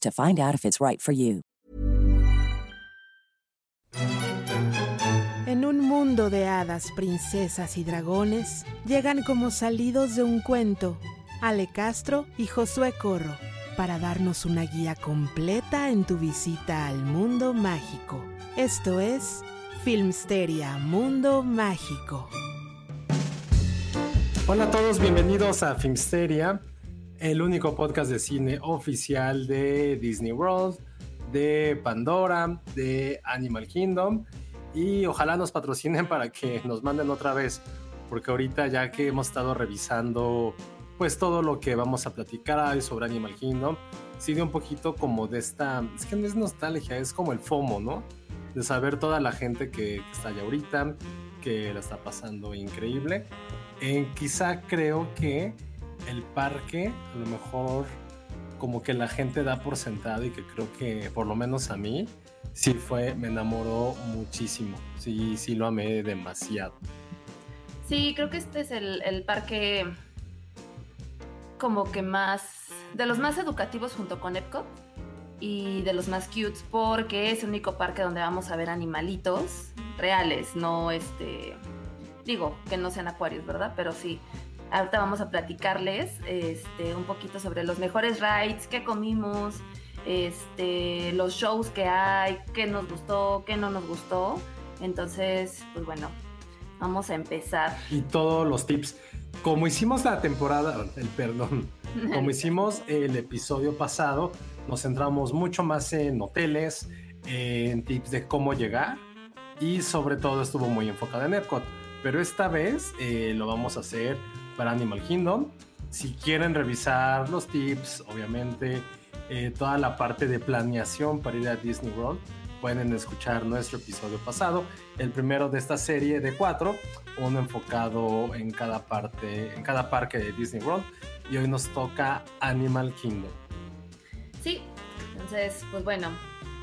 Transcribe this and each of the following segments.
to find out if it's right for you. En un mundo de hadas, princesas y dragones, llegan como salidos de un cuento Ale Castro y Josué Corro para darnos una guía completa en tu visita al mundo mágico. Esto es Filmsteria Mundo Mágico. Hola a todos, bienvenidos a Filmsteria, el único podcast de cine oficial de Disney World, de Pandora, de Animal Kingdom y ojalá nos patrocinen para que nos manden otra vez, porque ahorita ya que hemos estado revisando pues todo lo que vamos a platicar hoy sobre Animal Kingdom, sigue un poquito como de esta, es que no es nostalgia, es como el FOMO, ¿no? De saber toda la gente que, está allá ahorita, que la está pasando increíble. En quizá creo que el parque, a lo mejor como que la gente da por sentado y que creo que por lo menos a mí sí fue, me enamoró muchísimo, sí, sí lo amé demasiado. Sí, creo que este es el, el parque como que más, de los más educativos junto con Epcot y de los más cutes porque es el único parque donde vamos a ver animalitos reales, no este, digo, que no sean acuarios, ¿verdad? Pero sí, ahorita vamos a platicarles este, un poquito sobre los mejores rides, qué comimos, este, los shows que hay, qué nos gustó, qué no nos gustó. Entonces, pues bueno, vamos a empezar. Y todos los tips. Como hicimos la temporada, el perdón, como hicimos el episodio pasado, nos centramos mucho más en hoteles, en tips de cómo llegar y sobre todo estuvo muy enfocado en Epcot. Pero esta vez eh, lo vamos a hacer para Animal Kingdom. Si quieren revisar los tips, obviamente eh, toda la parte de planeación para ir a Disney World, pueden escuchar nuestro episodio pasado, el primero de esta serie de cuatro, uno enfocado en cada parte, en cada parque de Disney World, y hoy nos toca Animal Kingdom. Sí, entonces, pues bueno,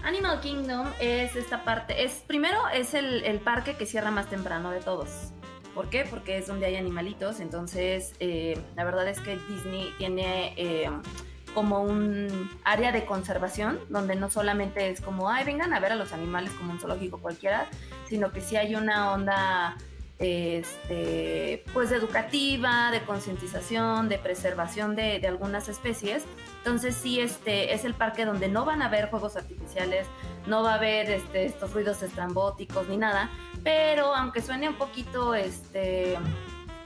Animal Kingdom es esta parte, es primero es el, el parque que cierra más temprano de todos. ¿Por qué? Porque es donde hay animalitos, entonces eh, la verdad es que Disney tiene eh, como un área de conservación donde no solamente es como, ay, vengan a ver a los animales como un zoológico cualquiera, sino que sí hay una onda este, pues educativa, de concientización, de preservación de, algunas especies. Entonces sí, este es el parque donde no van a haber juegos artificiales, no va a haber este, estos ruidos estrambóticos ni nada, pero aunque suene un poquito este,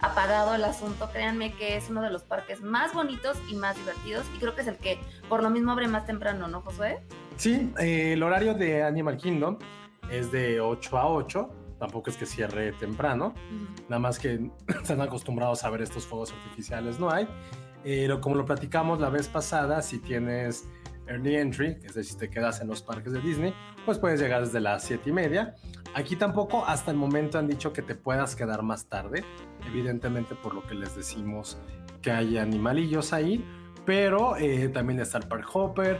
apagado el asunto, créanme que es uno de los parques más bonitos y más divertidos y creo que es el que por lo mismo abre más temprano, ¿no, Josué? Sí, eh, el horario de Animal Kingdom es de 8 a 8 tampoco es que cierre temprano, uh -huh. nada más que están acostumbrados a ver estos fuegos artificiales, no hay. Eh, como lo platicamos la vez pasada, si tienes early entry, es decir, si te quedas en los parques de Disney, pues puedes llegar desde las 7 y media. Aquí tampoco, hasta el momento han dicho que te puedas quedar más tarde, evidentemente por lo que les decimos que hay animalillos ahí, Pero eh, también está el Park Hopper,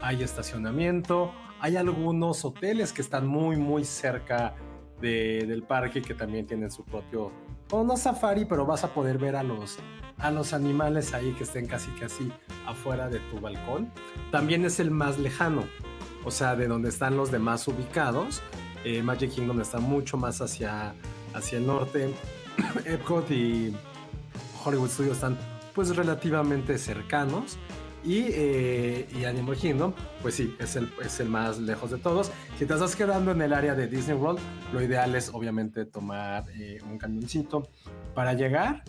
hay estacionamiento, hay algunos hoteles que están muy, muy cerca del parque que también tienen su propio, no safari, pero vas a poder ver a los, a los animales ahí que estén casi, casi afuera de tu balcón. También es el más lejano, o sea, de donde están los demás ubicados. Eh, Magic Kingdom está mucho más hacia, hacia el norte. Epcot y Hollywood Studios están pues relativamente cercanos. Y, eh, y, Animal Kingdom, pues sí, es el, es el más lejos de todos. Si te estás quedando en el área de Disney World, lo ideal es obviamente tomar eh, un camioncito para llegar.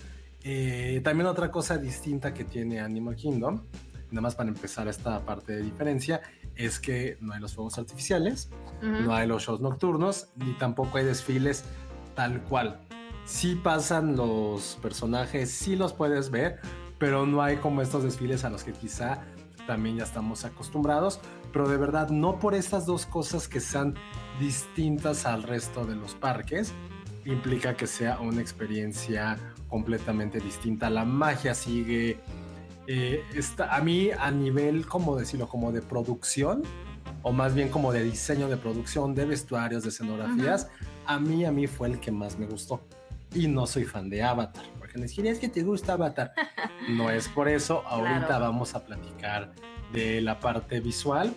Eh, también otra cosa distinta que tiene Animal Kingdom, nada más para empezar esta parte de diferencia, es que no hay los fuegos artificiales, no hay los shows nocturnos, ni tampoco hay desfiles tal cual. Sí pasan los personajes, sí los puedes ver, pero no hay como estos desfiles a los que quizá también ya estamos acostumbrados, pero de verdad no por estas dos cosas que sean distintas al resto de los parques, implica que sea una experiencia completamente distinta. La magia sigue, eh, está, a mí a nivel, como decirlo, como de producción, o más bien como de diseño de producción, de vestuarios, de escenografías, a mí, a mí fue el que más me gustó. Y no soy fan de Avatar que les es que te gusta Avatar. No es por eso, ahorita vamos a platicar de la parte visual,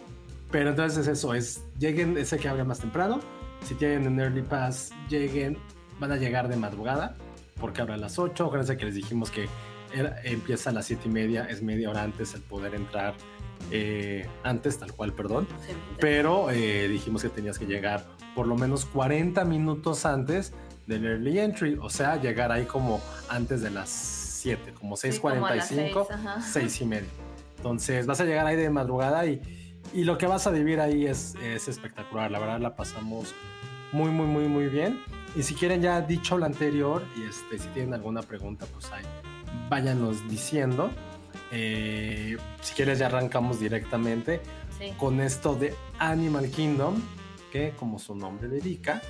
pero entonces eso es, lleguen, ese que abre más temprano, si tienen un Early Pass, lleguen, van a llegar de madrugada, porque abre a las 8, acuérdense que les dijimos que empieza a las 7 y media, es media hora antes el poder entrar, eh, antes tal cual, perdón, pero eh, dijimos que tenías que llegar por lo menos 40 minutos antes del early entry, o sea, llegar ahí como antes de las 7, como 6.45, 6, y media. Entonces vas a llegar ahí de madrugada y, y lo que vas a vivir ahí es, es, espectacular, la verdad la pasamos muy, muy, muy, muy bien. Y si quieren ya dicho lo anterior y este, si tienen alguna pregunta, pues ahí váyanos diciendo. Eh, si quieres ya arrancamos directamente con esto de Animal Kingdom, que como su nombre le indica,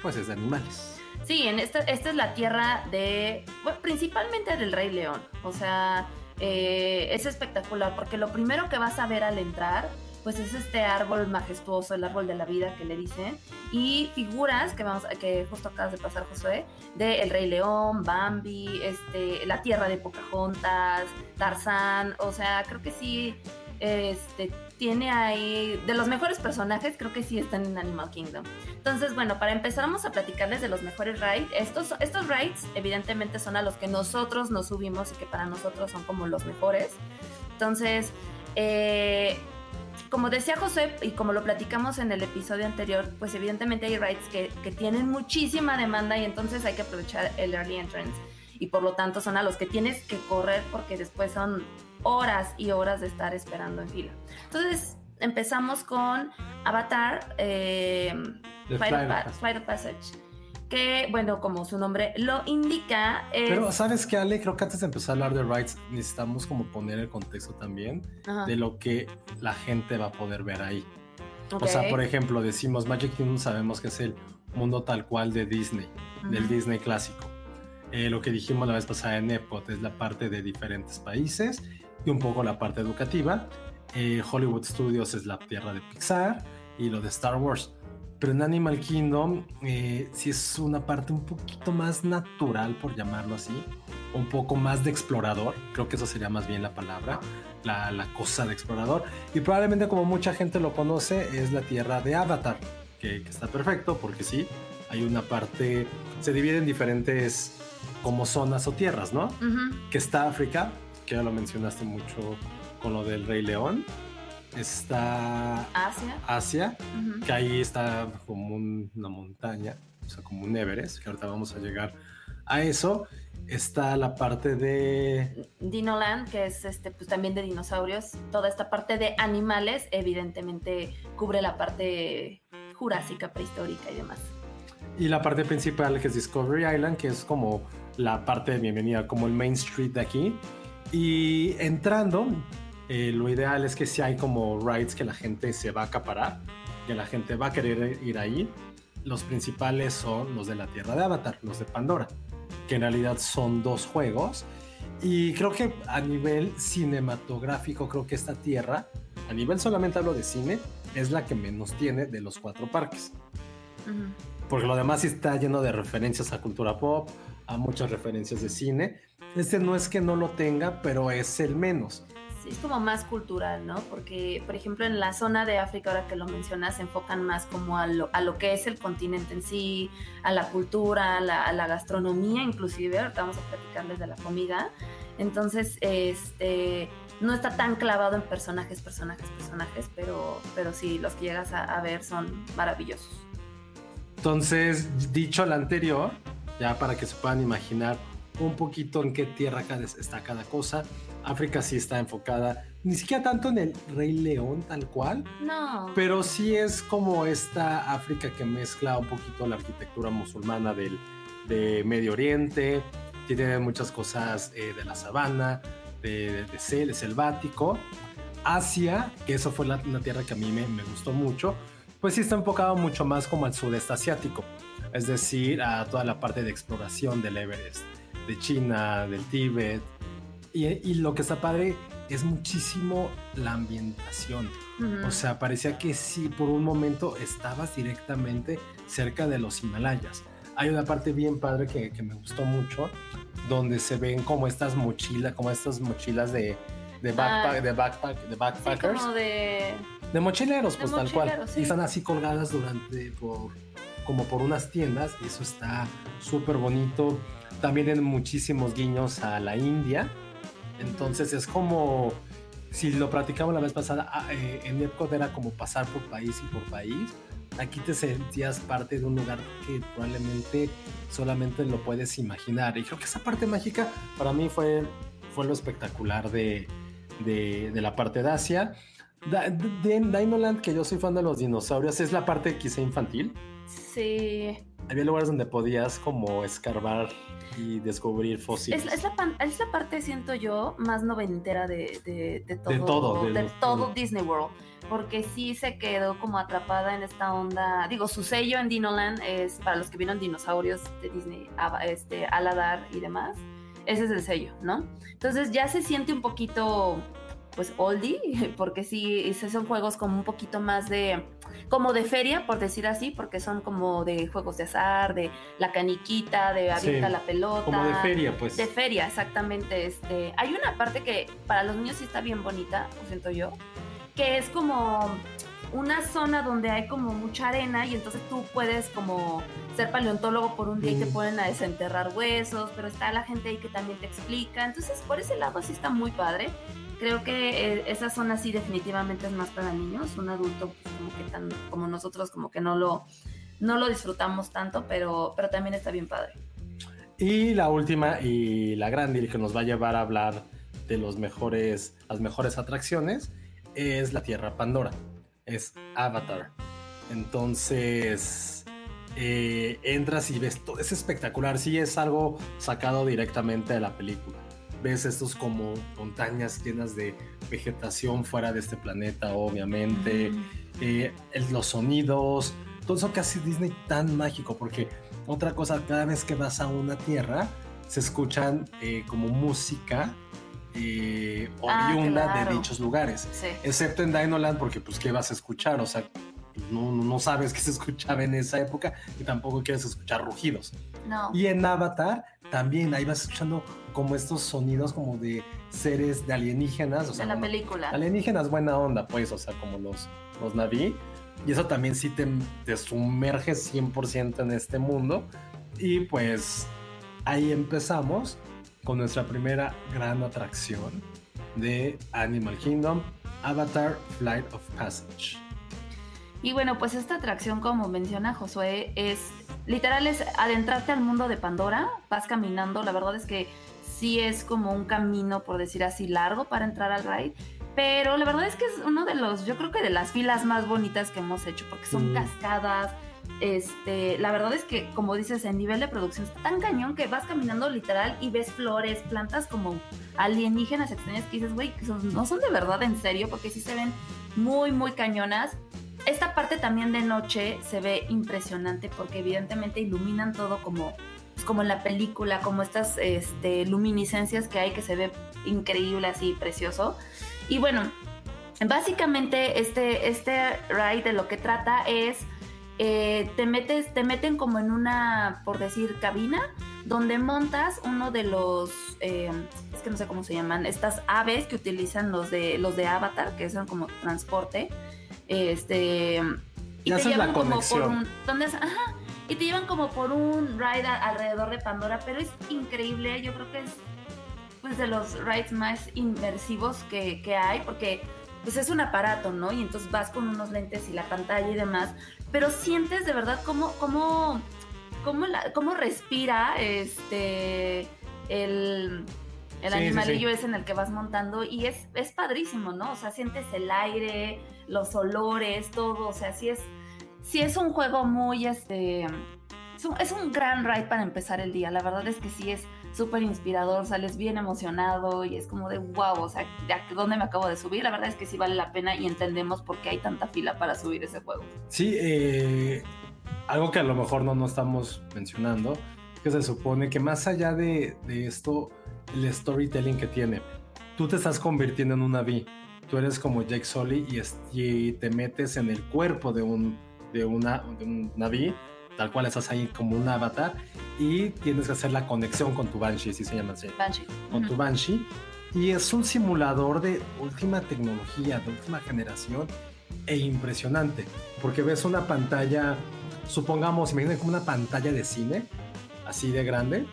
pues es de animales. Sí, en esta, esta es la tierra de, bueno, principalmente del Rey León. O sea, eh, es espectacular porque lo primero que vas a ver al entrar, pues es este árbol majestuoso, el árbol de la vida que le dicen, y figuras que vamos, que justo acabas de pasar, Josué, de El Rey León, Bambi, este, la tierra de Pocahontas, Tarzán. O sea, creo que sí, este, tiene ahí, de los mejores personajes, creo que sí están en Animal Kingdom. Entonces, bueno, para empezar vamos a platicarles de los mejores rides. Estos, estos rides evidentemente son a los que nosotros nos subimos y que para nosotros son como los mejores. Entonces, eh, como decía José y como lo platicamos en el episodio anterior, pues evidentemente hay rides que, que tienen muchísima demanda y entonces hay que aprovechar el early entrance. Y por lo tanto son a los que tienes que correr porque después son horas y horas de estar esperando en fila. Entonces empezamos con Avatar, eh, Flight, of Passage. Que, bueno, como su nombre lo indica. Pero, ¿sabes qué, Ale? Creo que antes de empezar a hablar de rides, necesitamos como poner el contexto también de lo que la gente va a poder ver ahí. O sea, por ejemplo, decimos Magic Kingdom, sabemos que es el mundo tal cual de Disney, del Disney clásico. Eh, lo que dijimos la vez pasada en Epcot es la parte de diferentes países y un poco la parte educativa. Eh, Hollywood Studios es la tierra de Pixar y lo de Star Wars. Pero en Animal Kingdom eh, sí es una parte un poquito más natural, por llamarlo así, un poco más de explorador, creo que eso sería más bien la palabra, la, la cosa de explorador. Y probablemente como mucha gente lo conoce, es la tierra de Avatar, que, que está perfecto porque sí, hay una parte, se divide en diferentes como zonas o tierras, ¿no? Que está África, que ya lo mencionaste mucho con lo del Rey León. Está Asia, Asia que ahí está como una montaña, o sea, como un Everest, que ahorita vamos a llegar a eso. Está la parte de Dinoland, que es este, pues también de dinosaurios. Toda esta parte de animales, evidentemente, cubre la parte jurásica, prehistórica y demás. Y la parte principal, que es Discovery Island, que es como la parte de bienvenida, como el Main Street de aquí. Y entrando, eh, lo ideal es que si hay como rides que la gente se va a acaparar, que la gente va a querer ir ahí. Los principales son los de la Tierra de Avatar, los de Pandora, que en realidad son dos juegos. Y creo que a nivel cinematográfico, creo que esta tierra, a nivel solamente hablo de cine, es la que menos tiene de los cuatro parques. Porque lo demás está lleno de referencias a cultura pop, a muchas referencias de cine. Este no es que no lo tenga, pero es el menos. Sí, es como más cultural, ¿no? Porque, por ejemplo, en la zona de África, ahora que lo mencionas, se enfocan más como a lo, a lo que es el continente en sí, a la cultura, a la, a la gastronomía, inclusive. Ahorita vamos a platicarles de la comida. Entonces, este no está tan clavado en personajes, personajes, personajes, pero, pero sí, los que llegas a, a ver son maravillosos. Entonces, dicho lo anterior, ya para que se puedan imaginar un poquito en qué tierra está cada cosa, África sí está enfocada, ni siquiera tanto en el Rey León tal cual, No. pero sí es como esta África que mezcla un poquito la arquitectura musulmana del, de Medio Oriente, tiene muchas cosas eh, de la sabana, de, de, sel, de selvático. Asia, que eso fue la, una tierra que a mí me, me gustó mucho, pues sí está enfocado mucho más como al sudeste asiático, es decir, a toda la parte de exploración del Everest, de China, del Tíbet. Y, y lo que está padre es muchísimo la ambientación. O sea, parecía que sí, por un momento estabas directamente cerca de los Himalayas. Hay una parte bien padre que, que me gustó mucho, donde se ven como estas mochilas, como estas mochilas de, de, backpack, Ah. de, backpack, de Sí, backpackers. como de... De mochileros, De pues tal cual. sí. Y están así colgadas durante, por, como por unas tiendas. Y eso está súper bonito. También tienen muchísimos guiños a la India. Entonces es como, si lo platicamos la vez pasada, ah, eh, en Epcot era como pasar por país y por país. Aquí te sentías parte de un lugar que probablemente solamente lo puedes imaginar. Y creo que esa parte mágica para mí fue, fue lo espectacular de, de, de la parte de Asia. De Dinoland, que yo soy fan de los dinosaurios, es la parte quizá infantil. Sí. Había lugares donde podías como escarbar y descubrir fósiles. Es, es la, pan- es la parte, siento yo, más noventera de, de, de todo, De todo, de todo. Disney World. Porque sí se quedó como atrapada en esta onda. Digo, su sello en Dinoland es para los que vieron dinosaurios de Disney, este, Aladar y demás. Ese es el sello, ¿no? Entonces ya se siente un poquito, pues, oldie, porque sí son juegos como un poquito más de, como de feria, por decir así, porque son como de juegos de azar, de la caniquita, de avienta Sí, la pelota. como de feria, pues. De feria, exactamente. Este, hay una parte que para los niños sí está bien bonita, lo siento yo, que es como una zona donde hay como mucha arena y entonces tú puedes como ser paleontólogo por un día y te Mm. ponen a desenterrar huesos, pero está la gente ahí que también te explica. Entonces, por ese lado sí está muy padre. Creo que eh, esa zona sí definitivamente es más para niños. Un adulto pues, como que tan como nosotros como que no lo no lo disfrutamos tanto, pero pero también está bien padre. Y la última y la grande y que nos va a llevar a hablar de los mejores, las mejores atracciones es la Tierra Pandora. Es Avatar. Entonces eh, entras y ves todo, es espectacular. Sí, es algo sacado directamente de la película. Ves estos como montañas llenas de vegetación fuera de este planeta, obviamente. Mm. eh, los sonidos, todo eso que hace Disney tan mágico, porque otra cosa, cada vez que vas a una tierra, se escuchan eh, como música eh, Ah, oriunda claro. de dichos lugares, Sí. excepto en Dinoland, porque pues qué vas a escuchar, o sea, no, no- sabes qué se escuchaba en esa época y tampoco quieres escuchar rugidos. No. Y en Avatar también ahí vas escuchando como estos sonidos como de seres de alienígenas, o sea, de la película. Alienígenas buena onda, pues, o sea, como los, los Naví. Y eso también sí te, te sumerge 100% en este mundo. Y pues ahí empezamos con nuestra primera gran atracción de Animal Kingdom, Avatar Flight of Passage. Y bueno, pues esta atracción, como menciona Josué, es literal es adentrarte al mundo de Pandora, vas caminando, la verdad es que sí es como un camino, por decir así, largo para entrar al ride, pero la verdad es que es uno de los, yo creo que de las filas más bonitas que hemos hecho, porque son Mm. cascadas, este, la verdad es que, como dices, el nivel de producción está tan cañón que vas caminando literal y ves flores, plantas como alienígenas extrañas que dices, güey, no son de verdad en serio, porque sí se ven muy, muy cañonas. Esta parte también de noche se ve impresionante porque evidentemente iluminan todo como como en la película, como estas este, luminiscencias que hay que se ve increíble, así precioso. Y bueno, básicamente este, este ride de lo que trata es, eh, te, metes, te meten como en una, por decir, cabina, donde montas uno de los, eh, es que no sé cómo se llaman, estas aves que utilizan los de, los de Avatar, que son como transporte. Este, y, te llevan como por un, ajá, y te llevan como por un ride alrededor de Pandora, pero es increíble, yo creo que es pues de los rides más inmersivos que, que hay, porque pues es un aparato, ¿no? Y entonces vas con unos lentes y la pantalla y demás, pero sientes de verdad cómo, cómo, cómo, la, cómo respira este el, el animalillo ese en el que vas montando y es, es padrísimo, ¿no? O sea, sientes el aire, los olores, todo, o sea, sí es, sí es un juego muy, este, es un, es un gran ride para empezar el día, la verdad es que sí es súper inspirador, sales bien emocionado y es como de wow, o sea, ¿de dónde me acabo de subir? La verdad es que sí vale la pena y entendemos por qué hay tanta fila para subir ese juego. Sí, eh, algo que a lo mejor no, no estamos mencionando, que se supone que más allá de, de esto, el storytelling que tiene, tú te estás convirtiendo en una V. Tú eres como Jake Sully y, y te metes en el cuerpo de un, de una, de una V tal cual estás ahí como un avatar y tienes que hacer la conexión con tu Banshee, así se llama así. Banshee. Con tu Banshee. Y es un simulador de última tecnología, de última generación e impresionante, porque ves una pantalla, supongamos, imaginen como una pantalla de cine, así de grande,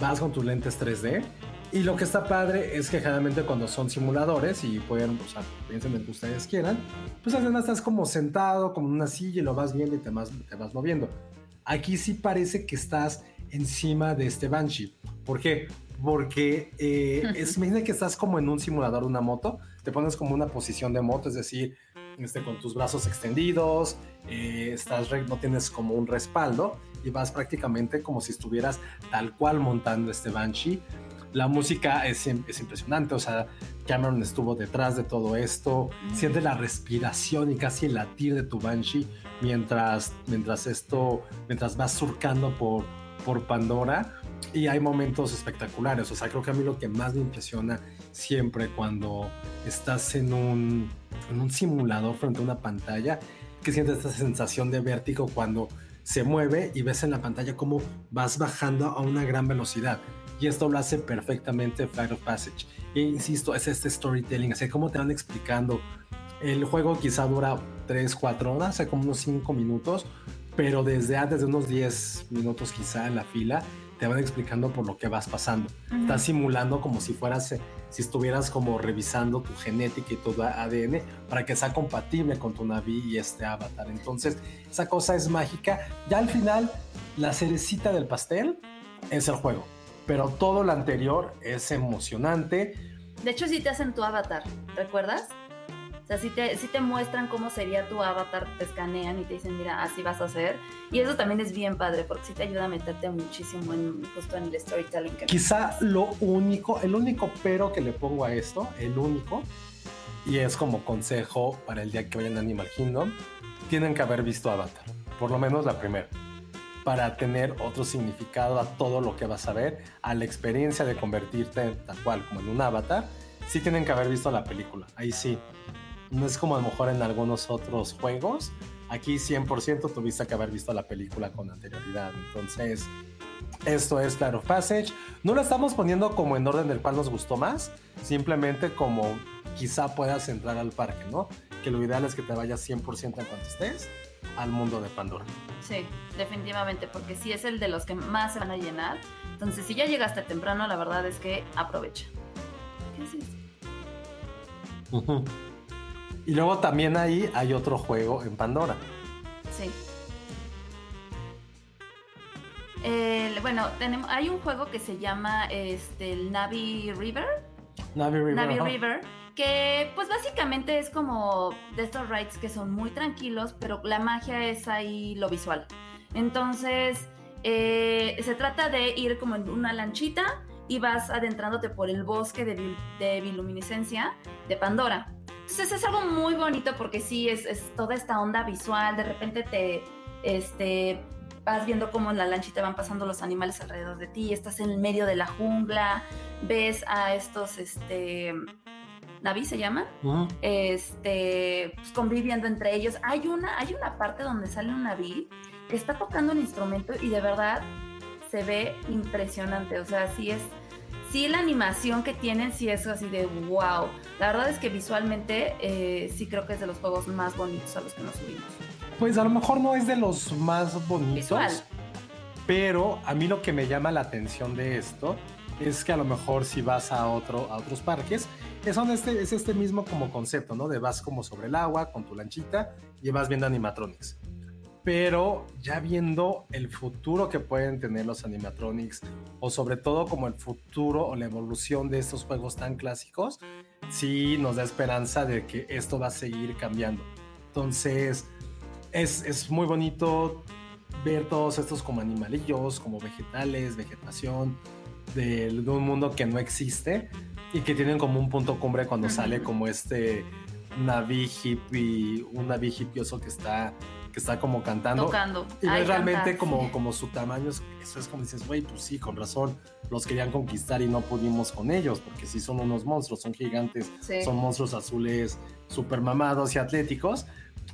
vas con tus lentes 3D y lo que está padre es que generalmente cuando son simuladores y pueden, o sea, piensen en que ustedes quieran, pues al final estás como sentado, como en una silla y lo vas viendo y te vas, te vas moviendo. Aquí sí parece que estás encima de este Banshee. ¿Por qué? Porque eh, es, imagina que estás como en un simulador de una moto, te pones como una posición de moto, es decir, este, con tus brazos extendidos, eh, estás no tienes como un respaldo y vas prácticamente como si estuvieras tal cual montando este Banshee. La música es, es impresionante, o sea, Cameron estuvo detrás de todo esto, siente la respiración y casi el latir de tu Banshee mientras, mientras esto, mientras vas surcando por, por Pandora y hay momentos espectaculares. O sea, creo que a mí lo que más me impresiona siempre cuando estás en un, en un simulador frente a una pantalla, que sientes esta sensación de vértigo cuando se mueve y ves en la pantalla cómo vas bajando a una gran velocidad. Y esto lo hace perfectamente Flight of Passage. E insisto, es este storytelling, así como te van explicando el juego quizá dura 3, 4 horas, o sea, como unos 5 minutos, pero desde antes de unos 10 minutos quizá en la fila te van explicando por lo que vas pasando. Estás simulando como si fueras, eh, si estuvieras como revisando tu genética y tu ADN para que sea compatible con tu Navi y este avatar. Entonces, esa cosa es mágica. Ya al final, la cerecita del pastel es el juego, pero todo lo anterior es emocionante. De hecho, sí te hacen tu avatar, ¿recuerdas? O sea, si te, te muestran cómo sería tu avatar, te escanean y te dicen, mira, así vas a hacer. Y eso también es bien padre, porque sí te ayuda a meterte muchísimo en, justo en el storytelling. Quizá lo único, el único pero que le pongo a esto, el único, y es como consejo para el día que vayan a Animal Kingdom, tienen que haber visto Avatar, por lo menos la primera, para tener otro significado a todo lo que vas a ver, a la experiencia de convertirte tal cual como en un avatar, sí tienen que haber visto la película, ahí sí no es como a lo mejor en algunos otros juegos. Aquí 100% tuviste que haber visto la película con anterioridad. Entonces, esto es Claro Passage. No lo estamos poniendo como en orden del cual nos gustó más, simplemente como quizá puedas entrar al parque, ¿no? Que lo ideal es que te vayas 100% en cuanto estés al mundo de Pandora. Sí, definitivamente, porque sí es el de los que más se van a llenar. Entonces, si ya llegaste temprano, la verdad es que aprovecha. ¿Qué es eso? Y luego también ahí hay otro juego en Pandora. Sí. bueno, tenemos, hay un juego que se llama este, el Navi River. Navi River. Navi River. Que pues básicamente es como de estos rides que son muy tranquilos, pero la magia es ahí lo visual. Entonces, eh, se trata de ir como en una lanchita y vas adentrándote por el bosque de, de bioluminiscencia de Pandora. Entonces es algo muy bonito porque sí, es, toda esta onda visual, de repente te, este, vas viendo cómo en la lanchita van pasando los animales alrededor de ti, estás en el medio de la jungla, ves a estos, este, Naví se llaman, Ujú. este, pues, conviviendo entre ellos. Hay una, hay una parte donde sale un Naví que está tocando un instrumento y de verdad se ve impresionante. O sea, sí es, sí la animación que tienen, sí es así de wow. La verdad es que visualmente eh, sí creo que es de los juegos más bonitos a los que nos subimos. Pues a lo mejor no es de los más bonitos, Visual. pero a mí lo que me llama la atención de esto es que a lo mejor si vas a, otro, a otros parques, que son este, es este mismo como concepto, ¿no? De vas como sobre el agua con tu lanchita y vas viendo animatronics. Pero ya viendo el futuro que pueden tener los animatronics, o sobre todo como el futuro o la evolución de estos juegos tan clásicos, sí nos da esperanza de que esto va a seguir cambiando. Entonces, es, es muy bonito ver todos estos como animalillos, como vegetales, vegetación, de, de un mundo que no existe y que tienen como un punto cumbre cuando sale como este naví hippie, un naví hippioso que está, que está como cantando. Tocando. Y Ay, ves realmente cantar, como, como su tamaño, es- eso es como dices, güey, pues sí, con razón, los querían conquistar y no pudimos con ellos, porque sí son unos monstruos, son gigantes, Sí. son monstruos azules super mamados y atléticos.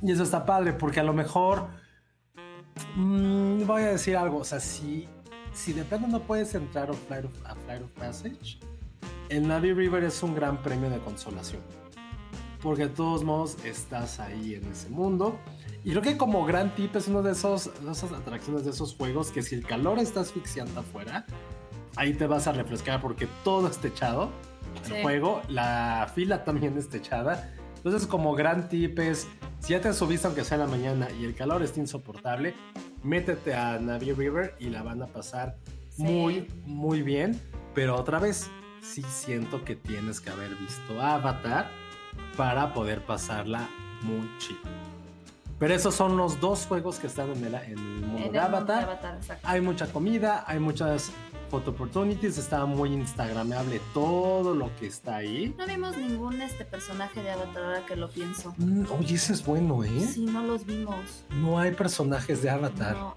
Y eso está padre, porque a lo mejor, mm, voy a decir algo, o sea, si, si de plano no puedes entrar a Flight of, a Flight of Passage, el Navi River es un gran premio de consolación. Porque de todos modos estás ahí en ese mundo. Y creo que como gran tip es uno de esos de esas atracciones de esos juegos que si el calor está asfixiando afuera, ahí te vas a refrescar porque todo está techado. El Sí. juego, la fila también está techada. Entonces como gran tip es, si ya te subiste aunque sea en la mañana y el calor está insoportable, métete a Navi River y la van a pasar Sí. muy, muy bien. Pero otra vez, sí siento que tienes que haber visto Avatar para poder pasarla muy chido. Pero esos son los dos juegos que están en el, en el mundo En de mundo Avatar. de Avatar, exacto. Hay mucha comida, hay muchas photo opportunities, está muy instagramable todo lo que está ahí. No vimos ningún este personaje de Avatar ahora que lo pienso. Mm, oye, ese es bueno, ¿eh? Sí, no los vimos. No hay personajes de Avatar. No.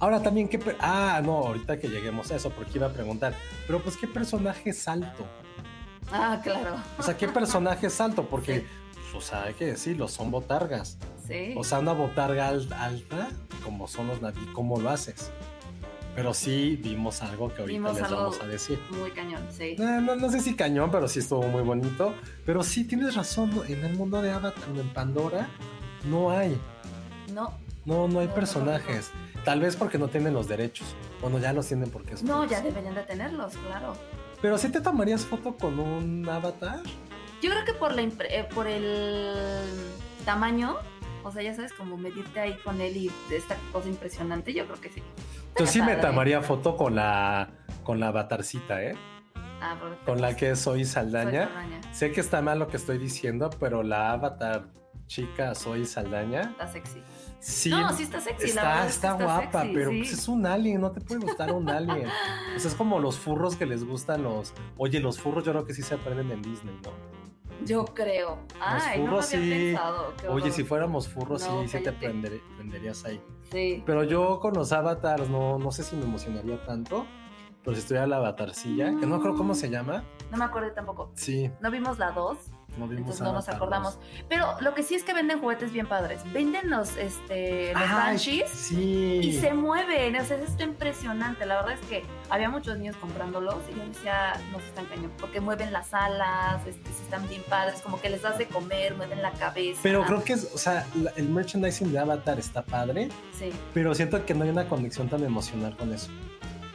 Ahora también, ¿qué... Ah, no, ahorita que lleguemos a eso, porque iba a preguntar. Pero pues, ¿qué personaje es alto? Ah, claro. O sea, ¿qué personaje es alto? Porque, Sí. O sea, hay que decirlo, son botargas. Sí. O sea, una botarga al- alta, como son los naví, ¿cómo lo haces? Pero sí vimos algo que ahorita Vimos les vamos a decir. Muy cañón, sí. No, no, no sé si cañón, pero sí estuvo muy bonito. Pero sí tienes razón, en el mundo de Avatar, en Pandora, no hay. No, No, no hay No, personajes. Tal vez porque no tienen los derechos. Bueno, ya los tienen porque es. no, ya deberían de tenerlos, claro. Pero sí te tomarías foto con un avatar. Yo creo que por la eh, por el tamaño, o sea, ya sabes, como medirte ahí con él y esta cosa impresionante, yo creo que sí. Yo sí me tomaría foto con la con la avatarcita, ¿eh? Ah, Con la que soy Soy Saldaña. Sé que está mal lo que estoy diciendo, pero la avatar chica soy Saldaña. Está sexy. Sí. No, sí está sexy, la Está, verdad es que está guapa, sexy, pero sí. pues es un alien, no te puede gustar un alien. Pues es como los furros que les gustan los. Oye, los furros yo creo que sí se aprenden en Disney, ¿no? Yo creo. Ay, no lo furros había sí. pensado. Oye, si fuéramos furros, No, sí, sí te prender- prenderías ahí. Sí. Pero yo con los avatars no, no sé si me emocionaría tanto. Pero si estuviera la avatarcilla, que no creo cómo se llama. No me acordé tampoco. Sí, No vimos la 2, no vimos entonces no nos acordamos. 2. Pero lo que sí es que venden juguetes bien padres. Venden los, este, los Ay, banshees Sí. y se mueven. O sea, es esto impresionante. La verdad es que había muchos niños comprándolos y yo decía, no se están cañón, porque mueven las alas, este, están bien padres, como que les das de comer, mueven la cabeza. Pero creo que es, o sea, la- el merchandising de Avatar está padre, Sí. pero siento que no hay una conexión tan emocional con eso.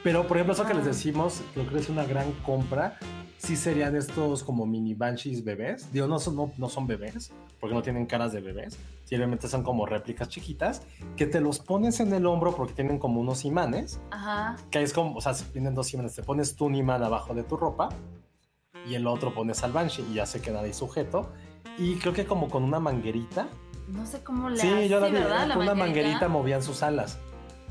Pero, por ejemplo, eso que les decimos, creo que es una gran compra. Sí serían estos como mini banshees bebés. Digo, no son, no, no son bebés, porque no tienen caras de bebés. Simplemente son como réplicas chiquitas que te los pones en el hombro porque tienen como unos imanes. Ajá. Que es como, o sea, tienen dos imanes. Te pones tú un imán abajo de tu ropa y el otro pones al banshee y ya se queda ahí sujeto. Y creo que como con una manguerita. No sé cómo le Sí, hace, yo la vi, ¿verdad? La con una manguerita. manguerita movían sus alas.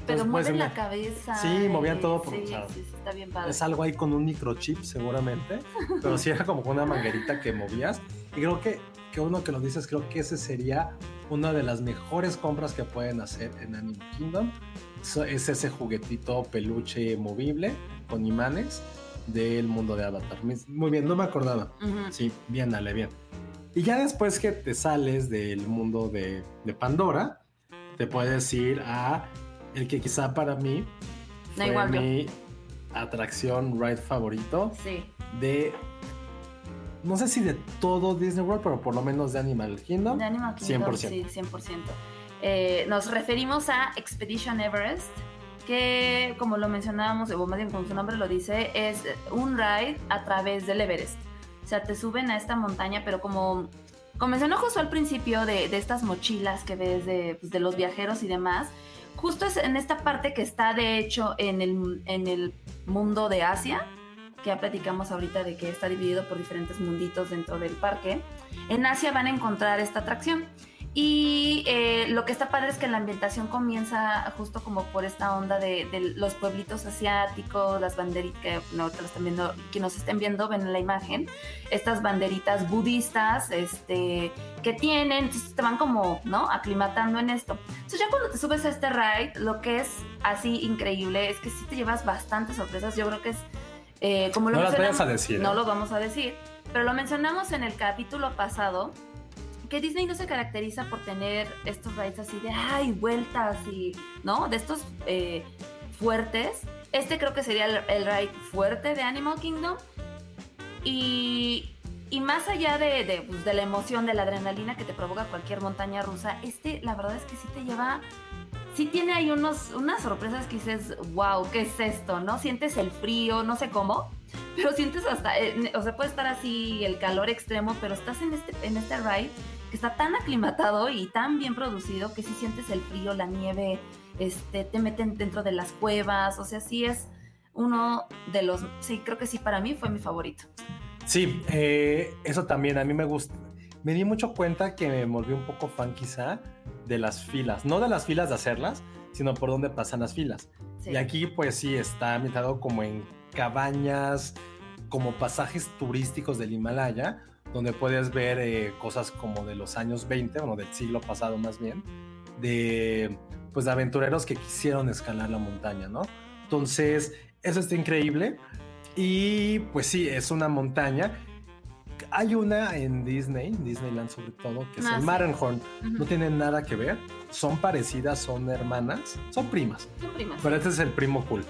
Pero mueven una- la cabeza. Sí, movían y- todo por- Sí, o sea, sí, sí, está bien padre. Es algo ahí con un microchip seguramente, pero sí era como con una manguerita que movías. Y creo que que uno que lo dices, creo que ese sería una de las mejores compras que pueden hacer en Animal Kingdom. Es ese juguetito peluche movible con imanes del mundo de Avatar. Muy bien, no me acordaba. Sí, bien, dale, bien. Y ya después que te sales del mundo de, de Pandora, te puedes ir a el que quizá para mí fue mi atracción ride favorito sí. de no sé si de todo Disney World, pero por lo menos de Animal Kingdom. De Animal Kingdom, 100%. sí, 100%. Eh, nos referimos a Expedition Everest, que como lo mencionábamos, o más bien como su nombre lo dice, es un ride a través del Everest. O sea, te suben a esta montaña, pero como, como mencionó justo al principio de, de estas mochilas que ves de, pues, de, los viajeros y demás, justo es en esta parte que está de hecho en el, en el mundo de Asia, que ya platicamos ahorita de que está dividido por diferentes munditos dentro del parque, en Asia van a encontrar esta atracción. Y eh, lo que está padre es que la ambientación comienza justo como por esta onda de, los pueblitos asiáticos, las banderitas, que, no, están viendo, que nos estén viendo, ven la imagen, estas banderitas budistas este, que tienen, entonces te van como, ¿no? Aclimatando en esto. Entonces ya cuando te subes a este ride, lo que es así increíble es que sí te llevas bastantes sorpresas. Yo creo que es eh, como lo no las vayas a decir. No ¿eh? lo vamos a decir, pero lo mencionamos en el capítulo pasado, que Disney no se caracteriza por tener estos rides así de, ay, vueltas y, ¿no? De estos eh, fuertes. Este creo que sería el, ride fuerte de Animal Kingdom. Y, y más allá de, pues, de, la emoción, de la adrenalina que te provoca cualquier montaña rusa, este la verdad es que sí te lleva sí tiene ahí unos, unas sorpresas que dices, wow, ¿qué es esto? ¿No? Sientes el frío, no sé cómo, pero sientes hasta, eh, o sea, puede estar así el calor extremo, pero estás en este, en este ride está tan aclimatado y tan bien producido que sí sientes el frío, la nieve, este, te meten dentro de las cuevas, o sea, sí es uno de los, sí, creo que sí, para mí fue mi favorito. Sí, eh, eso también a mí me gusta. Me di mucho cuenta que me volví un poco fan quizá de las filas, no de las filas de hacerlas, sino por dónde pasan las filas. Y aquí pues sí está ambientado como en cabañas, como pasajes turísticos del Himalaya, donde puedes ver eh, cosas como de los años 20, bueno, del siglo pasado más bien, de pues de aventureros que quisieron escalar la montaña, ¿no? Entonces, eso está increíble. Y pues sí, es una montaña hay una en Disney, Disneyland sobre todo, que es ah, el Matterhorn. No tienen nada que ver. Son parecidas, son hermanas, son primas. Son primas. Pero este es el primo cool.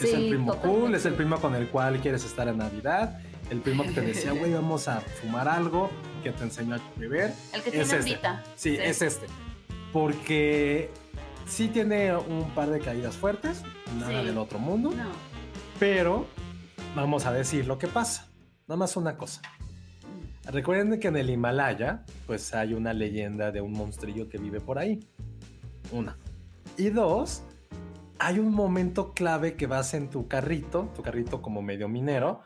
es el primo cool, es el primo con el cual quieres estar en Navidad. El primo que te decía, güey, vamos a fumar algo, que te enseñó a beber. El que tiene es este. Sí, es este. Porque sí tiene un par de caídas fuertes, nada del otro mundo. No. Pero vamos a decir lo que pasa. Nada más una cosa. Recuerden que en el Himalaya, pues hay una leyenda de un monstrillo que vive por ahí. Una. Y dos, hay un momento clave que vas en tu carrito, tu carrito como medio minero,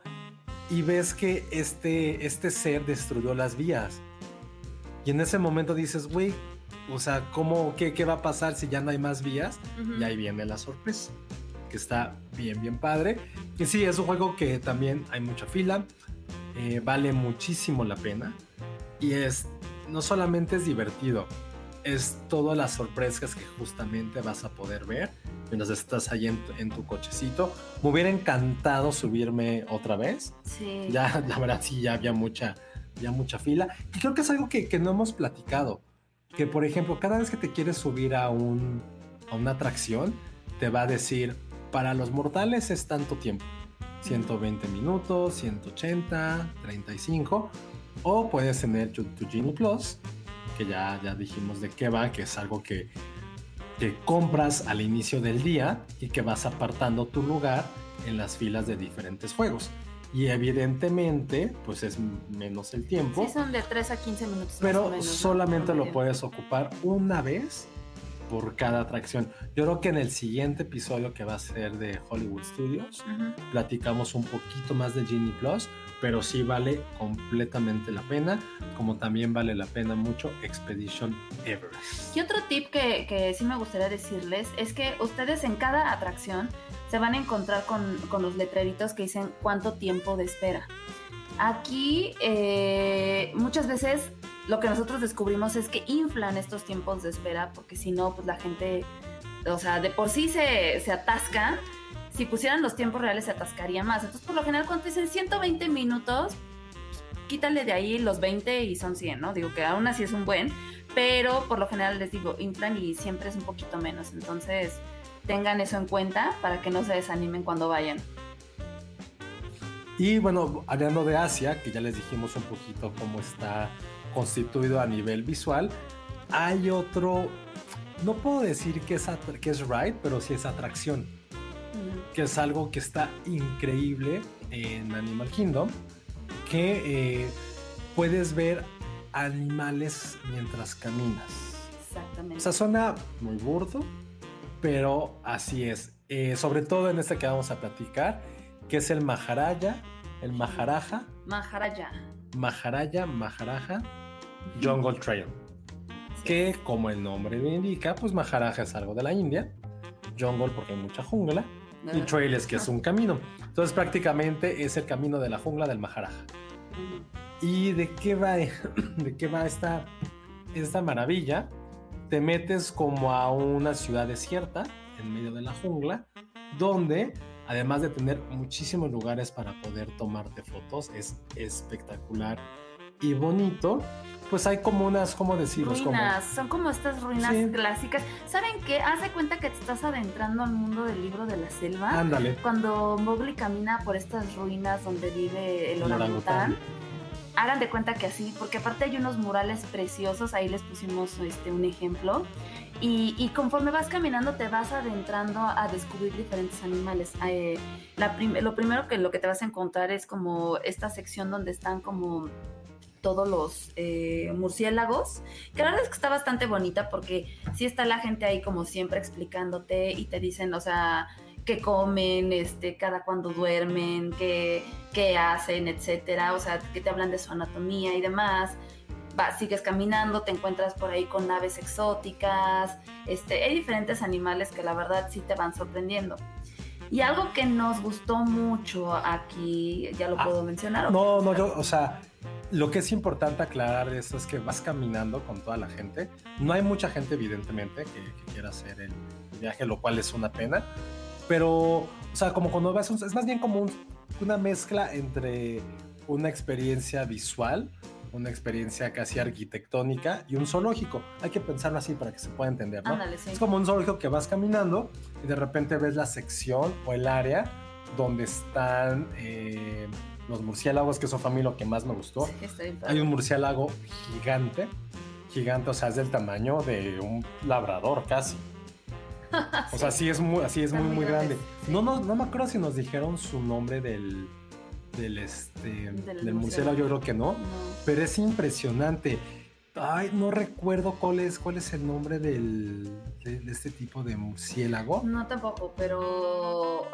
y ves que este, este ser destruyó las vías. Y en ese momento dices, güey, o sea, ¿cómo, qué, qué, va a pasar si ya no hay más vías? Y ahí viene la sorpresa, que está bien, bien padre. Y sí, es un juego que también hay mucha fila eh, vale muchísimo la pena y es no solamente es divertido, es todas las sorpresas que justamente vas a poder ver mientras estás ahí en, tu cochecito. Me hubiera encantado subirme otra vez. Sí. Ya, la verdad, sí, ya había mucha, ya mucha fila. Y creo que es algo que, que, no hemos platicado. Que, por ejemplo, cada vez que te quieres subir a, un, a una atracción, te va a decir, para los mortales es tanto tiempo 120 minutos, 180, 35. O puedes tener tu, Genie Plus, que ya, ya dijimos de qué va, que es algo que, que compras al inicio del día y que vas apartando tu lugar en las filas de diferentes juegos. Y evidentemente, pues es menos el tiempo. Sí, son de 3 a 15 minutos. Pero solamente lo puedes ocupar una vez por cada atracción. Yo creo que en el siguiente episodio que va a ser de Hollywood Studios, platicamos un poquito más de Genie Plus, pero sí vale completamente la pena, como también vale la pena mucho Expedition Everest. Y otro tip que, que sí me gustaría decirles es que ustedes en cada atracción se van a encontrar con, con los letreritos que dicen cuánto tiempo de espera. Aquí eh, muchas veces lo que nosotros descubrimos es que inflan estos tiempos de espera, porque si no, pues la gente, o sea, de por sí se, se atasca. Si pusieran los tiempos reales se atascaría más. Entonces, por lo general, cuando dicen 120 minutos, quítale de ahí los 20 y son 100, ¿no? Digo que aún así es un buen, pero por lo general les digo, inflan y siempre es un poquito menos. Entonces, tengan eso en cuenta para que no se desanimen cuando vayan. Y bueno, hablando de Asia, que ya les dijimos un poquito cómo está constituido a nivel visual, hay otro, no puedo decir que es, que es ride, pero sí es atracción, que es algo que está increíble en Animal Kingdom, que eh, puedes ver animales mientras caminas. Exactamente. O sea, suena muy burdo, pero así es. Eh, sobre todo en este que vamos a platicar, que es el Maharaja, el Maharaja. Maharaja. Maharaja, Maharaja Jungle Trail. Que como el nombre lo indica, pues Maharaja es algo de la India. Jungle porque hay mucha jungla. Y trail es que es un camino. Entonces prácticamente es el camino de la jungla del Maharaja. ¿Y de qué va, de qué va esta, esta maravilla? Te metes como a una ciudad desierta en medio de la jungla, donde además de tener muchísimos lugares para poder tomarte fotos, es espectacular y bonito. Pues hay como unas, ¿cómo decirlo? Ruinas, son como estas ruinas clásicas. ¿Saben qué? Haz de cuenta que te estás adentrando al mundo del libro de la selva. Ándale. Cuando Mowgli camina por estas ruinas donde vive el orangután. Hagan de cuenta que así, porque aparte hay unos murales preciosos, ahí les pusimos este, un ejemplo. Y, conforme vas caminando te vas adentrando a descubrir diferentes animales. Eh, lo primero que lo que te vas a encontrar es como esta sección donde están como todos los eh, murciélagos, que la verdad es que está bastante bonita porque sí está la gente ahí como siempre explicándote y te dicen, o sea, qué comen, este, cada cuando duermen, qué, qué hacen, etcétera, o sea, que te hablan de su anatomía y demás. Va, sigues caminando, te encuentras por ahí con aves exóticas, este, hay diferentes animales que la verdad sí te van sorprendiendo. Y algo que nos gustó mucho aquí, ya lo ah, puedo mencionar. No, no, yo, o sea, lo que es importante aclarar de esto es que vas caminando con toda la gente. No hay mucha gente, evidentemente, que, quiera hacer el viaje, lo cual es una pena. Pero, o sea, como cuando vas, es más bien como una mezcla entre una experiencia visual, una experiencia casi arquitectónica y un zoológico. Hay que pensarlo así para que se pueda entender, ¿no? Es como un zoológico que vas caminando y de repente ves la sección o el área donde están... Eh, los murciélagos, que eso fue a mí lo que más me gustó. Hay un murciélago gigante, gigante, o sea, es del tamaño de un labrador casi. O sea, sí es muy, así es muy, muy grande. No, no, no me acuerdo si nos dijeron su nombre del, del, este, del, murciélago, yo creo que no, pero es impresionante. Ay, no recuerdo cuál es, cuál es el nombre del, de, este tipo de murciélago. No, tampoco, pero.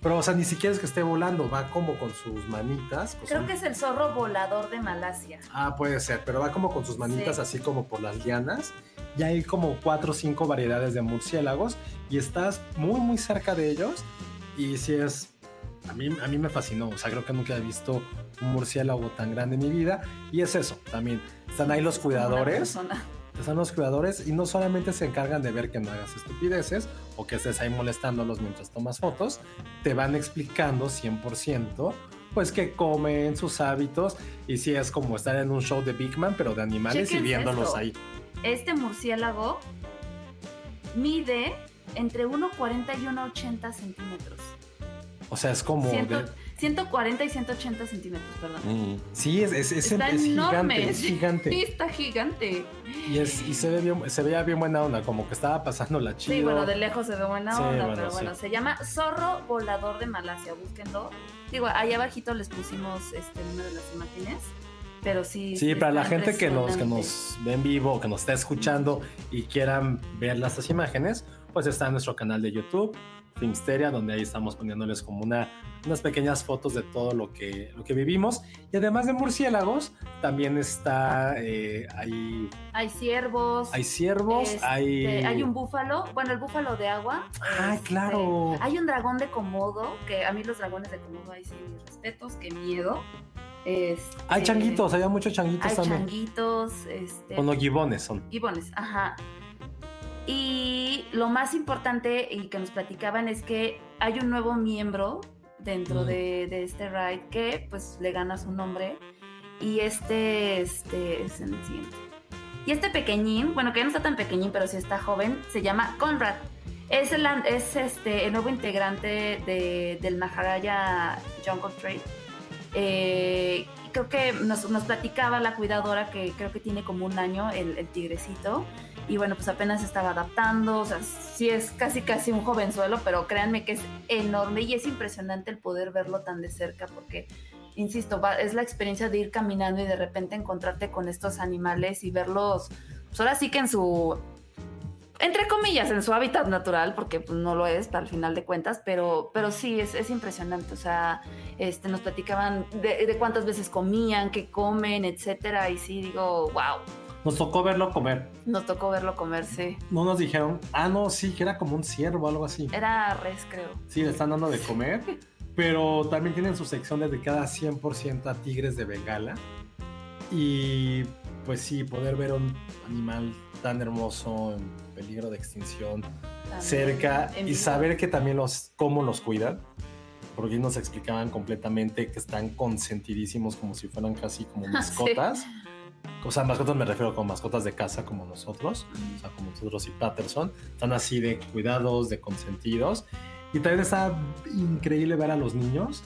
Pero, o sea, ni siquiera es que esté volando, va como con sus manitas. Creo que es el zorro volador de Malasia. Ah, puede ser, pero va como con sus manitas así como por las lianas. Y hay como cuatro o cinco variedades de murciélagos y estás muy, muy cerca de ellos. Y si es a mí, a mí me fascinó. O sea, creo que nunca he visto un murciélago tan grande en mi vida. Y es eso, también. Están ahí los cuidadores. Están los cuidadores y no solamente se encargan de ver que no hagas estupideces o que estés ahí molestándolos mientras tomas fotos, te van explicando 100% pues que comen, sus hábitos y si es como estar en un show de Big Man pero de animales y viéndolos ahí. Este murciélago mide entre 1,40 y 1,80 centímetros. O sea, es como... 140 y 180 centímetros, perdón. Mm. Sí, es, es, es, está enorme. es gigante. Sí, está gigante. Y, es, y se, ve bien, se veía bien buena onda, como que estaba pasando la chido. Sí, bueno, de lejos se ve buena onda, pero bueno, se llama Zorro Volador de Malasia, búsquenlo. Digo, ahí abajito les pusimos este, una de las imágenes. Pero sí. Sí, para la gente que nos, que nos ve en vivo, que nos está escuchando y quieran ver las imágenes, pues está en nuestro canal de YouTube Filmsteria, donde ahí estamos poniéndoles como una, unas pequeñas fotos de todo lo que, lo que vivimos. Y además de murciélagos, también está eh, hay... Hay ciervos. Hay ciervos, este, hay... Hay un búfalo, bueno, el búfalo de agua. Ah, claro. Hay un dragón de Komodo, que a mí los dragones de Komodo, ahí sí mis respetos, qué miedo. Este, Hay changuitos, había muchos changuitos hay también. changuitos, este, O no, gibones son. gibones, ajá. Y lo más importante y que nos platicaban es que hay un nuevo miembro dentro Mm. de, de este ride que pues le gana su nombre y este, este es el siguiente. Y este pequeñín, bueno que ya no está tan pequeñín pero sí está joven, se llama Conrad. Es el, es este, el nuevo integrante de- del Maharaja Jungle Trade. Eh, creo que nos, nos platicaba la cuidadora que creo que tiene como un año el, el tigrecito. Y bueno, pues apenas estaba adaptando. O sea, sí es casi casi un jovenzuelo, pero créanme que es enorme y es impresionante el poder verlo tan de cerca porque, insisto, es la experiencia de ir caminando y de repente encontrarte con estos animales y verlos, pues ahora sí que en su entre comillas, en su hábitat natural, porque pues, no lo es al final de cuentas, pero, pero sí, es, es impresionante. O sea, este, nos platicaban de, de cuántas veces comían, qué comen, etcétera. Y sí, digo, wow, Nos tocó verlo comer. nos tocó verlo comerse. No nos dijeron, ah, no, sí, que era como un ciervo o algo así. Era res, creo. Sí, le están dando de comer. Pero también tienen su sección dedicada 100% a tigres de Bengala. Y pues sí, poder ver un animal tan hermoso en peligro de extinción También cerca y saber que también los cómo los cuidan porque nos explicaban completamente que están consentidísimos como si fueran casi como mascotas o sea mascotas me refiero con mascotas de casa como nosotros o sea como nosotros y Patterson están así de cuidados de consentidos y también está increíble ver a los niños